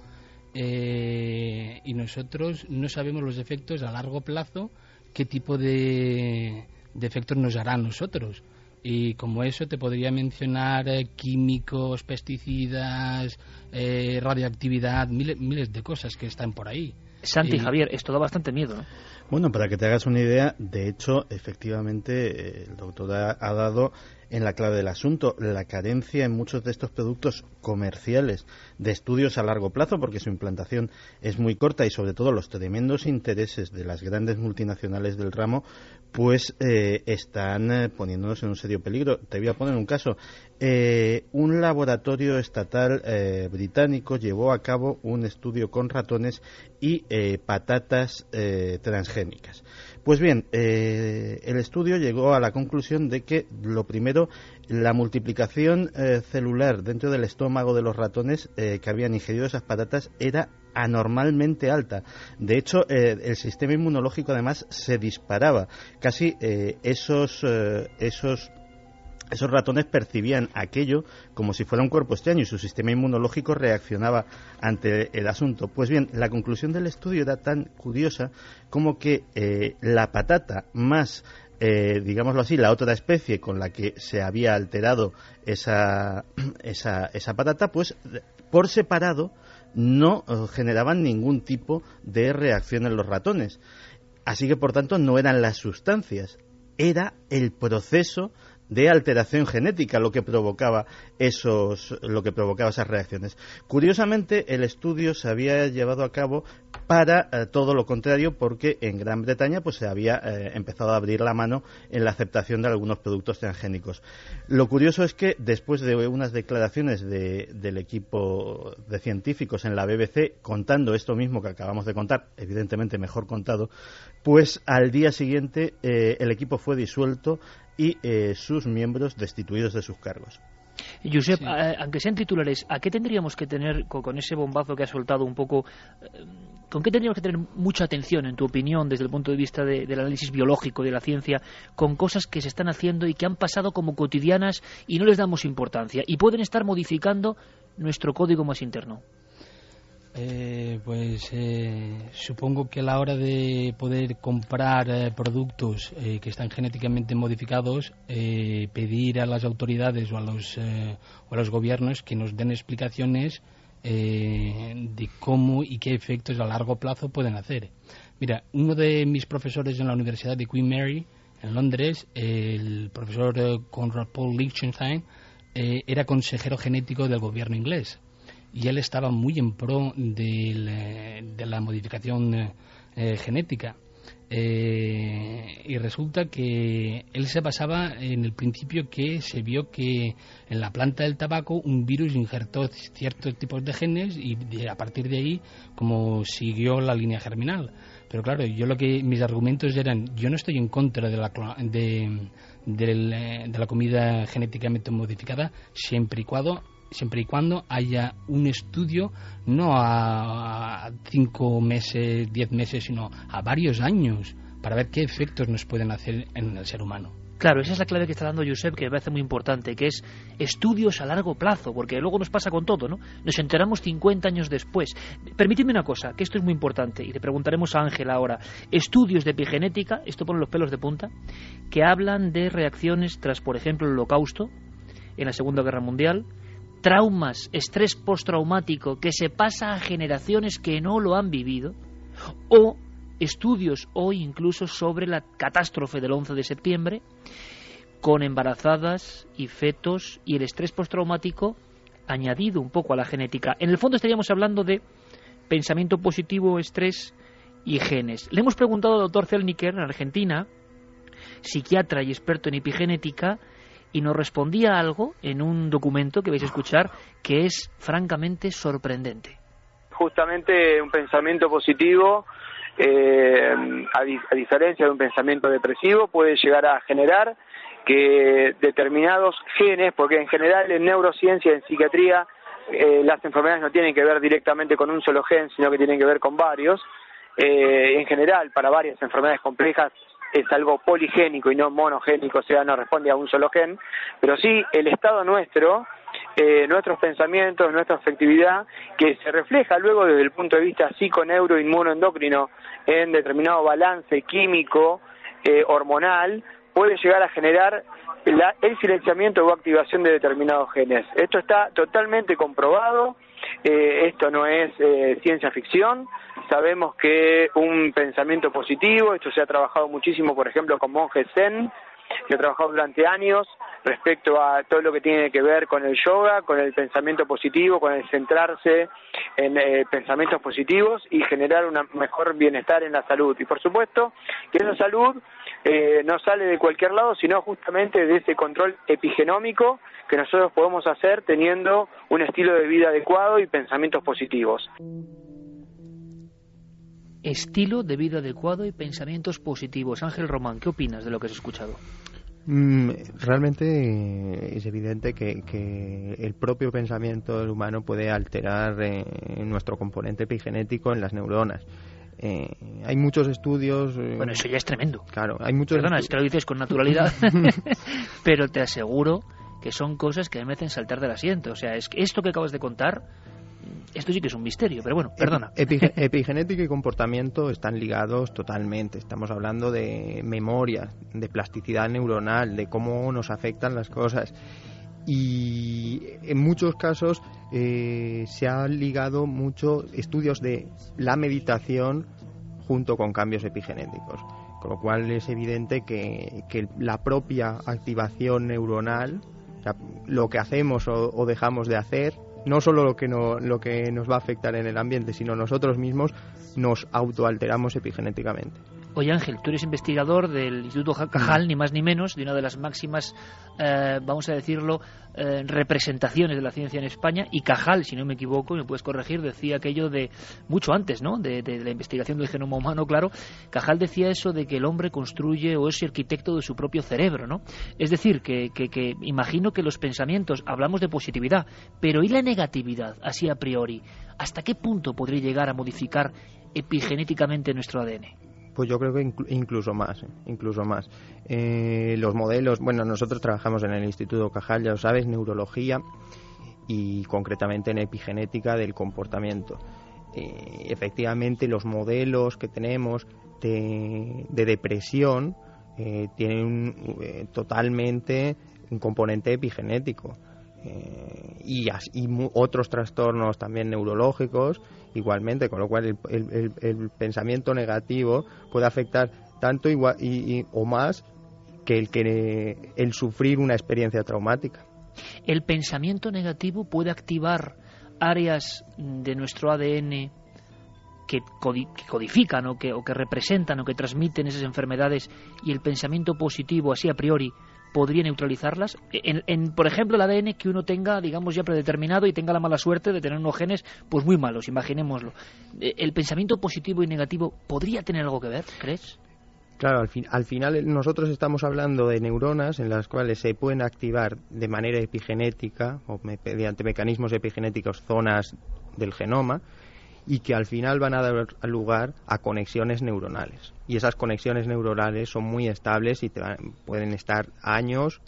Y nosotros no sabemos los efectos a largo plazo, qué tipo de, de efectos nos hará a nosotros. Y como eso te podría mencionar eh, químicos, pesticidas, eh, radioactividad, miles, miles de cosas que están por ahí. Santi, Javier, esto da bastante miedo, ¿no? Bueno, para que te hagas una idea, de hecho, efectivamente, el doctor ha, dado en la clave del asunto, la carencia en muchos de estos productos comerciales de estudios a largo plazo, porque su implantación es muy corta y sobre todo los tremendos intereses de las grandes multinacionales del ramo, pues eh, están eh, poniéndonos en un serio peligro. Te voy a poner un caso. Eh, un laboratorio estatal británico llevó a cabo un estudio con ratones y patatas transgénicas. Pues bien, el estudio llegó a la conclusión de que, lo primero, la multiplicación celular dentro del estómago de los ratones que habían ingerido esas patatas era anormalmente alta. De hecho, eh, el sistema inmunológico además se disparaba. Casi eh, esos, eh, esos esos ratones percibían aquello como si fuera un cuerpo extraño y su sistema inmunológico reaccionaba ante el asunto. Pues bien, la conclusión del estudio era tan curiosa como que la patata más digámoslo así, la otra especie con la que se había alterado esa, <clears throat> esa, esa patata, pues por separado no eh, generaban ningún tipo de reacción en los ratones. Así que, por tanto, no eran las sustancias, era el proceso de alteración genética lo que provocaba esos lo que provocaba esas reacciones. Curiosamente, el estudio se había llevado a cabo para eh, todo lo contrario porque en Gran Bretaña pues se había eh, empezado a abrir la mano en la aceptación de algunos productos transgénicos. Lo curioso es que después de unas declaraciones del equipo de científicos en la BBC contando esto mismo que acabamos de contar, evidentemente mejor contado, pues al día siguiente eh, el equipo fue disuelto y eh, sus miembros destituidos de sus cargos. Josep, eh, aunque sean titulares, ¿a qué tendríamos que tener, con, ese bombazo que ha soltado un poco, eh, con qué tendríamos que tener mucha atención, en tu opinión, desde el punto de vista del análisis biológico de la ciencia, con cosas que se están haciendo y que han pasado como cotidianas y no les damos importancia y pueden estar modificando nuestro código más interno? Eh, pues eh, supongo que a la hora de poder comprar eh, productos eh, que están genéticamente modificados, pedir a las autoridades o a los, o a los gobiernos que nos den explicaciones de cómo y qué efectos a largo plazo pueden hacer. Mira, uno de mis profesores en la Universidad de Queen Mary, en Londres, el profesor Conrad Paul Lichtenstein, era consejero genético del gobierno inglés y él estaba muy en pro de, la modificación eh, genética. Eh, y resulta que él se basaba en el principio que se vio que en la planta del tabaco un virus injertó ciertos tipos de genes y a partir de ahí como siguió la línea germinal. Pero claro, yo lo que mis argumentos eran, yo no estoy en contra de la de, de la comida genéticamente modificada siempre y cuando siempre y cuando haya un estudio no a cinco meses, diez meses, sino a varios años para ver qué efectos nos pueden hacer en el ser humano. Claro, esa es la clave que está dando Josep, que me parece muy importante, que es estudios a largo plazo, porque luego nos pasa con todo, ¿no? Nos enteramos 50 años después. Permíteme una cosa, que esto es muy importante, y le preguntaremos a Ángel ahora. Estudios de epigenética, esto pone los pelos de punta, que hablan de reacciones tras, por ejemplo, el holocausto, en la Segunda Guerra Mundial, traumas, estrés postraumático que se pasa a generaciones que no lo han vivido, o estudios hoy incluso sobre la catástrofe del 11 de septiembre, con embarazadas y fetos y el estrés postraumático añadido un poco a la genética. En el fondo estaríamos hablando de pensamiento positivo, estrés y genes. Le hemos preguntado al doctor Zelniker en Argentina, psiquiatra y experto en epigenética, y nos respondía algo en un documento que vais a escuchar que es francamente sorprendente. Justamente un pensamiento positivo, eh, a, diferencia de un pensamiento depresivo, puede llegar a generar que determinados genes, porque en general en neurociencia, en psiquiatría, eh, las enfermedades no tienen que ver directamente con un solo gen, sino que tienen que ver con varios. Eh, en general, para varias enfermedades complejas es algo poligénico y no monogénico, o sea, no responde a un solo gen, pero sí el estado nuestro, eh, nuestros pensamientos, nuestra afectividad, que se refleja luego desde el punto de vista psico-neuro-inmunoendocrino en determinado balance químico, eh, hormonal, puede llegar a generar el silenciamiento o activación de determinados genes. Esto está totalmente comprobado, eh, esto no es eh, ciencia ficción, sabemos que un pensamiento positivo, esto se ha trabajado muchísimo, por ejemplo, con monjes zen, he trabajado durante años respecto a todo lo que tiene que ver con el yoga, con el pensamiento positivo, con el centrarse en eh, pensamientos positivos y generar un mejor bienestar en la salud. Y por supuesto que esa salud eh, no sale de cualquier lado, sino justamente de ese control epigenómico que nosotros podemos hacer teniendo un estilo de vida adecuado y pensamientos positivos. Estilo de vida adecuado y pensamientos positivos. Ángel Román, ¿qué opinas de lo que has escuchado? Mm, realmente es evidente que, el propio pensamiento del humano puede alterar eh, nuestro componente epigenético en las neuronas. Eh, hay muchos estudios. Eh, bueno, eso ya es tremendo. Claro, hay muchos. Perdona, es que lo dices con naturalidad, <laughs> <laughs> pero te aseguro que son cosas que me hacen saltar del asiento. O sea, es que esto que acabas de contar, esto sí que es un misterio, pero bueno, perdona. <laughs> epigenética y comportamiento están ligados totalmente. Estamos hablando de memoria, de plasticidad neuronal, de cómo nos afectan las cosas. Y en muchos casos eh, se han ligado mucho estudios de la meditación junto con cambios epigenéticos. Con lo cual es evidente que, que la propia activación neuronal lo que hacemos o, dejamos de hacer, no solo lo que, no, lo que nos va a afectar en el ambiente, sino nosotros mismos nos autoalteramos epigenéticamente. Oye Ángel, tú eres investigador del Instituto Cajal, ni más ni menos, de una de las máximas, eh, vamos a decirlo, eh, representaciones de la ciencia en España. Y Cajal, si no me equivoco, y me puedes corregir, decía aquello de mucho antes, ¿no? De, la investigación del genoma humano, claro. Cajal decía eso de que el hombre construye o es arquitecto de su propio cerebro, ¿no? Es decir, que, que imagino que los pensamientos, hablamos de positividad, pero ¿y la negatividad, así a priori? ¿Hasta qué punto podría llegar a modificar epigenéticamente nuestro ADN? Pues yo creo que incluso más, ¿eh? incluso más. Eh, los modelos, bueno, nosotros trabajamos en el Instituto Cajal, ya lo sabes, neurología y concretamente en epigenética del comportamiento. Eh, efectivamente, los modelos que tenemos de, depresión tienen totalmente un componente epigenético. Y, otros trastornos también neurológicos igualmente, con lo cual el, pensamiento negativo puede afectar tanto y, o más que el que el sufrir una experiencia traumática. El pensamiento negativo puede activar áreas de nuestro ADN que, codifican o que, o que representan o que transmiten esas enfermedades y el pensamiento positivo así a priori podría neutralizarlas. En, por ejemplo, el ADN que uno tenga, digamos, ya predeterminado y tenga la mala suerte de tener unos genes pues muy malos, imaginémoslo. Eh, ¿El pensamiento positivo y negativo podría tener algo que ver, crees? Claro, al, fin, al final nosotros estamos hablando de neuronas en las cuales se pueden activar de manera epigenética o mediante mecanismos epigenéticos zonas del genoma y que al final van a dar lugar a conexiones neuronales. Y esas conexiones neuronales son muy estables y pueden estar años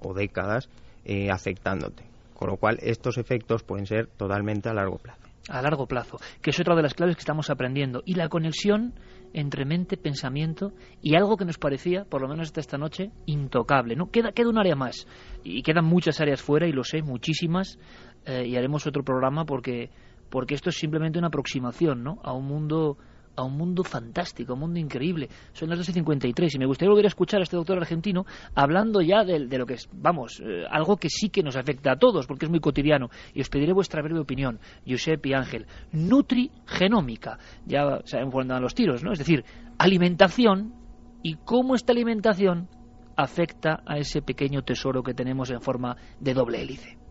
o décadas eh, afectándote. Con lo cual, estos efectos pueden ser totalmente a largo plazo. A largo plazo, que es otra de las claves que estamos aprendiendo. Y la conexión entre mente, pensamiento y algo que nos parecía, por lo menos hasta esta noche, intocable. ¿no? Queda, queda un área más. Y quedan muchas áreas fuera, y lo sé, muchísimas. Eh, y haremos otro programa porque porque esto es simplemente una aproximación ¿no? a un mundo a un mundo fantástico, a un mundo increíble. Son las 12.53 y me gustaría volver a escuchar a este doctor argentino hablando ya de, lo que es, vamos, eh, algo que sí que nos afecta a todos, porque es muy cotidiano. Y os pediré vuestra breve opinión, Josep y Ángel. Nutrigenómica, ya sabemos por dónde los tiros, ¿no? Es decir, alimentación y cómo esta alimentación afecta a ese pequeño tesoro que tenemos en forma de doble hélice.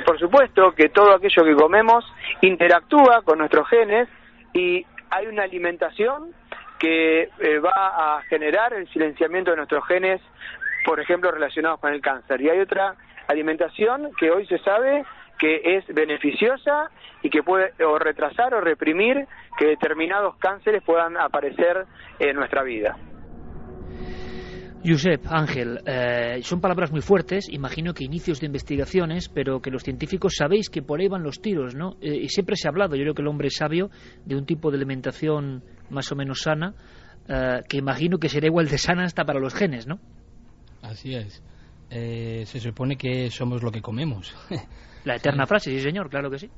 Por supuesto que todo aquello que comemos interactúa con nuestros genes y hay una alimentación que eh, va a generar el silenciamiento de nuestros genes, por ejemplo, relacionados con el cáncer. Y hay otra alimentación que hoy se sabe que es beneficiosa y que puede o retrasar o reprimir que determinados cánceres puedan aparecer en nuestra vida. Josep, Ángel, eh, son palabras muy fuertes, imagino que inicios de investigaciones, pero que los científicos sabéis que por ahí van los tiros, ¿no? Eh, y siempre se ha hablado, yo creo que el hombre es sabio, de un tipo de alimentación más o menos sana, eh, que imagino que será igual de sana hasta para los genes, ¿no? Así es. se supone que somos lo que comemos. <laughs> La eterna frase, sí señor, claro que sí.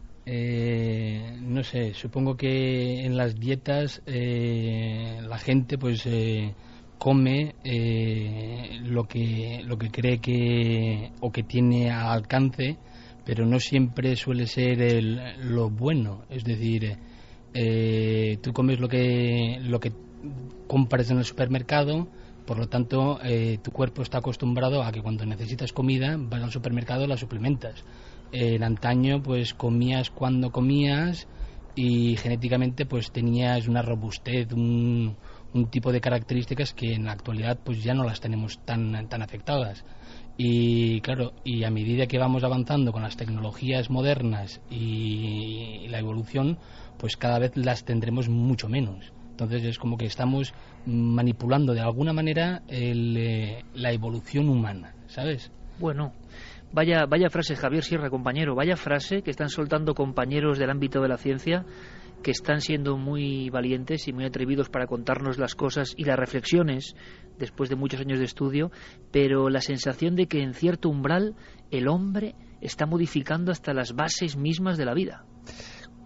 no sé, supongo que en las dietas la gente pues come eh, lo que lo que cree que o que tiene al alcance pero no siempre suele ser el, lo bueno. Es decir eh, tú comes lo que lo que compras en el supermercado por lo tanto eh, tu cuerpo está acostumbrado a que cuando necesitas comida vas al supermercado la suplementas. En antaño pues comías cuando comías y genéticamente pues tenías una robustez un, un tipo de características que en la actualidad pues ya no las tenemos tan, tan afectadas. Y claro, y a medida que vamos avanzando con las tecnologías modernas y, la evolución, pues cada vez las tendremos mucho menos. Entonces es como que estamos manipulando de alguna manera eh, la evolución humana, ¿sabes? Bueno, vaya, vaya frase, Javier Sierra, compañero, vaya frase que están soltando compañeros del ámbito de la ciencia que están siendo muy valientes y muy atrevidos para contarnos las cosas y las reflexiones después de muchos años de estudio, pero la sensación de que en cierto umbral el hombre está modificando hasta las bases mismas de la vida.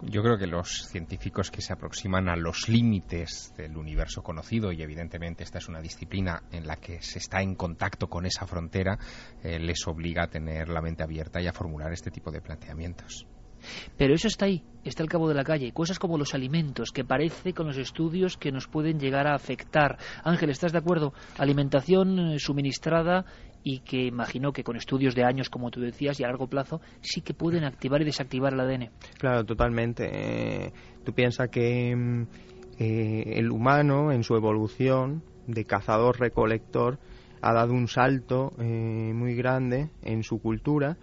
Yo creo que los científicos que se aproximan a los límites del universo conocido, y evidentemente esta es una disciplina en la que se está en contacto con esa frontera, eh, les obliga a tener la mente abierta y a formular este tipo de planteamientos. Pero eso está ahí, está al cabo de la calle. Cosas como los alimentos, que parece con los estudios que nos pueden llegar a afectar. Ángel, ¿estás de acuerdo? Alimentación eh, suministrada y que imagino que con estudios de años, como tú decías, y a largo plazo, sí que pueden activar y desactivar el ADN. Claro, totalmente. Eh, tú piensas que mm, eh, el humano, en su evolución de cazador-recolector, ha dado un salto muy grande en su cultura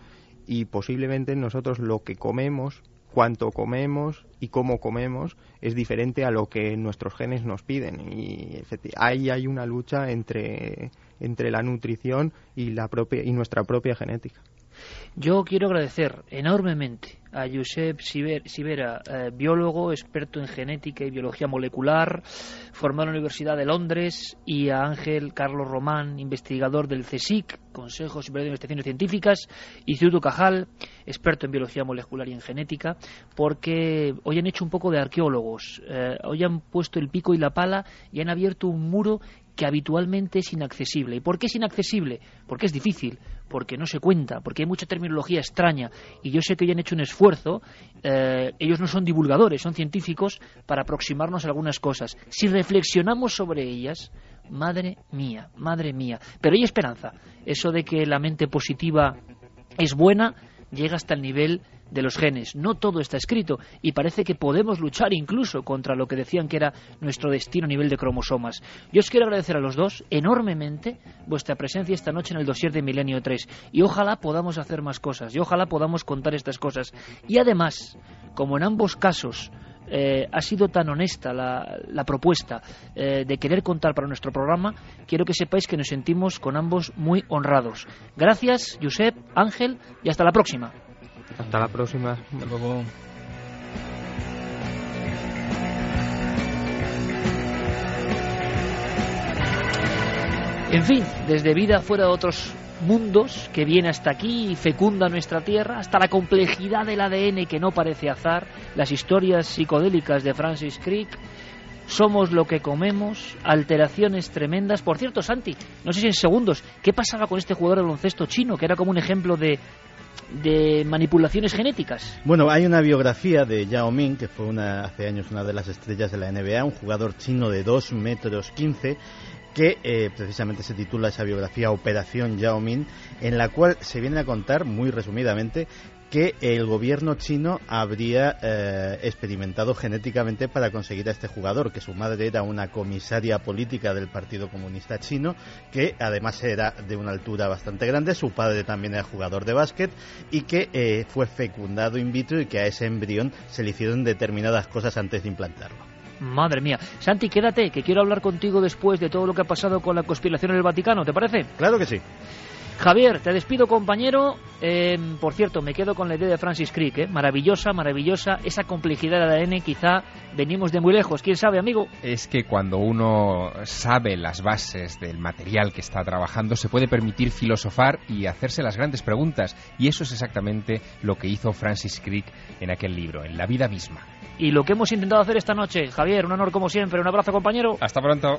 y posiblemente nosotros lo que comemos, cuánto comemos y cómo comemos es diferente a lo que nuestros genes nos piden y ahí hay una lucha entre, entre la nutrición y, la propia, y nuestra propia genética. Yo quiero agradecer enormemente a Josep Sivera, eh, biólogo, experto en genética y biología molecular, formado en la Universidad de Londres, y a Ángel Carlos Román, investigador del CSIC, Consejo Superior de Investigaciones Científicas, Instituto Cajal, experto en biología molecular y en genética, porque hoy han hecho un poco de arqueólogos, eh, hoy han puesto el pico y la pala y han abierto un muro que habitualmente es inaccesible. ¿Y por qué es inaccesible? Porque es difícil, porque no se cuenta, porque hay mucha terminología extraña y yo sé que hoy han hecho un esfuerzo, eh, ellos no son divulgadores, son científicos para aproximarnos a algunas cosas. Si reflexionamos sobre ellas, madre mía, madre mía, pero hay esperanza, eso de que la mente positiva es buena llega hasta el nivel de los genes. No todo está escrito y parece que podemos luchar incluso contra lo que decían que era nuestro destino a nivel de cromosomas. Yo os quiero agradecer a los dos enormemente vuestra presencia esta noche en el dossier de Milenio 3 y ojalá podamos hacer más cosas y ojalá podamos contar estas cosas. Y además, como en ambos casos eh, ha sido tan honesta la, propuesta eh, de querer contar para nuestro programa, quiero que sepáis que nos sentimos con ambos muy honrados. Gracias, Josep, Ángel, y hasta la próxima. Hasta la próxima. Hasta luego. En fin, desde vida fuera de otros mundos que viene hasta aquí y fecunda nuestra tierra, hasta la complejidad del ADN que no parece azar, las historias psicodélicas de Francis Crick, somos lo que comemos, alteraciones tremendas. Por cierto, Santi, no sé si en segundos, ¿qué pasaba con este jugador de baloncesto chino, que era como un ejemplo de, de manipulaciones genéticas. Bueno, hay una biografía de Yao Ming, que fue una, hace años una de las estrellas de la NBA, un jugador chino de 2 metros 15, que eh, precisamente se titula esa biografía Operación Yao Ming, en la cual se viene a contar muy resumidamente que el gobierno chino habría eh, experimentado genéticamente para conseguir a este jugador, que su madre era una comisaria política del Partido Comunista Chino, que además era de una altura bastante grande, su padre también era jugador de básquet y que eh, fue fecundado in vitro y que a ese embrión se le hicieron determinadas cosas antes de implantarlo. Madre mía. Santi, quédate, que quiero hablar contigo después de todo lo que ha pasado con la conspiración en el Vaticano, ¿te parece? Claro que sí. Javier, te despido compañero. Eh, por cierto, me quedo con la idea de Francis Crick, ¿eh? maravillosa, maravillosa. Esa complejidad de ADN quizá venimos de muy lejos. ¿Quién sabe, amigo? Es que cuando uno sabe las bases del material que está trabajando, se puede permitir filosofar y hacerse las grandes preguntas. Y eso es exactamente lo que hizo Francis Crick en aquel libro, en la vida misma. Y lo que hemos intentado hacer esta noche, Javier, un honor como siempre. Un abrazo, compañero. Hasta pronto.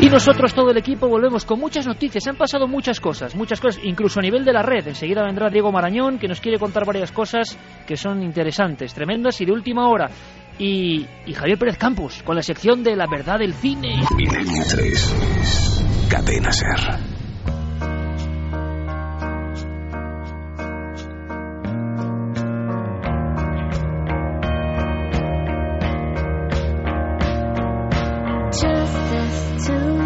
Y nosotros, todo el equipo, volvemos con muchas noticias. Han pasado muchas cosas, muchas cosas, incluso a nivel de la red. Enseguida vendrá Diego Marañón, que nos quiere contar varias cosas que son interesantes, tremendas y de última hora. Y, y Javier Pérez Campos, con la sección de la verdad del cine. Milenio 3. Cadena Ser. do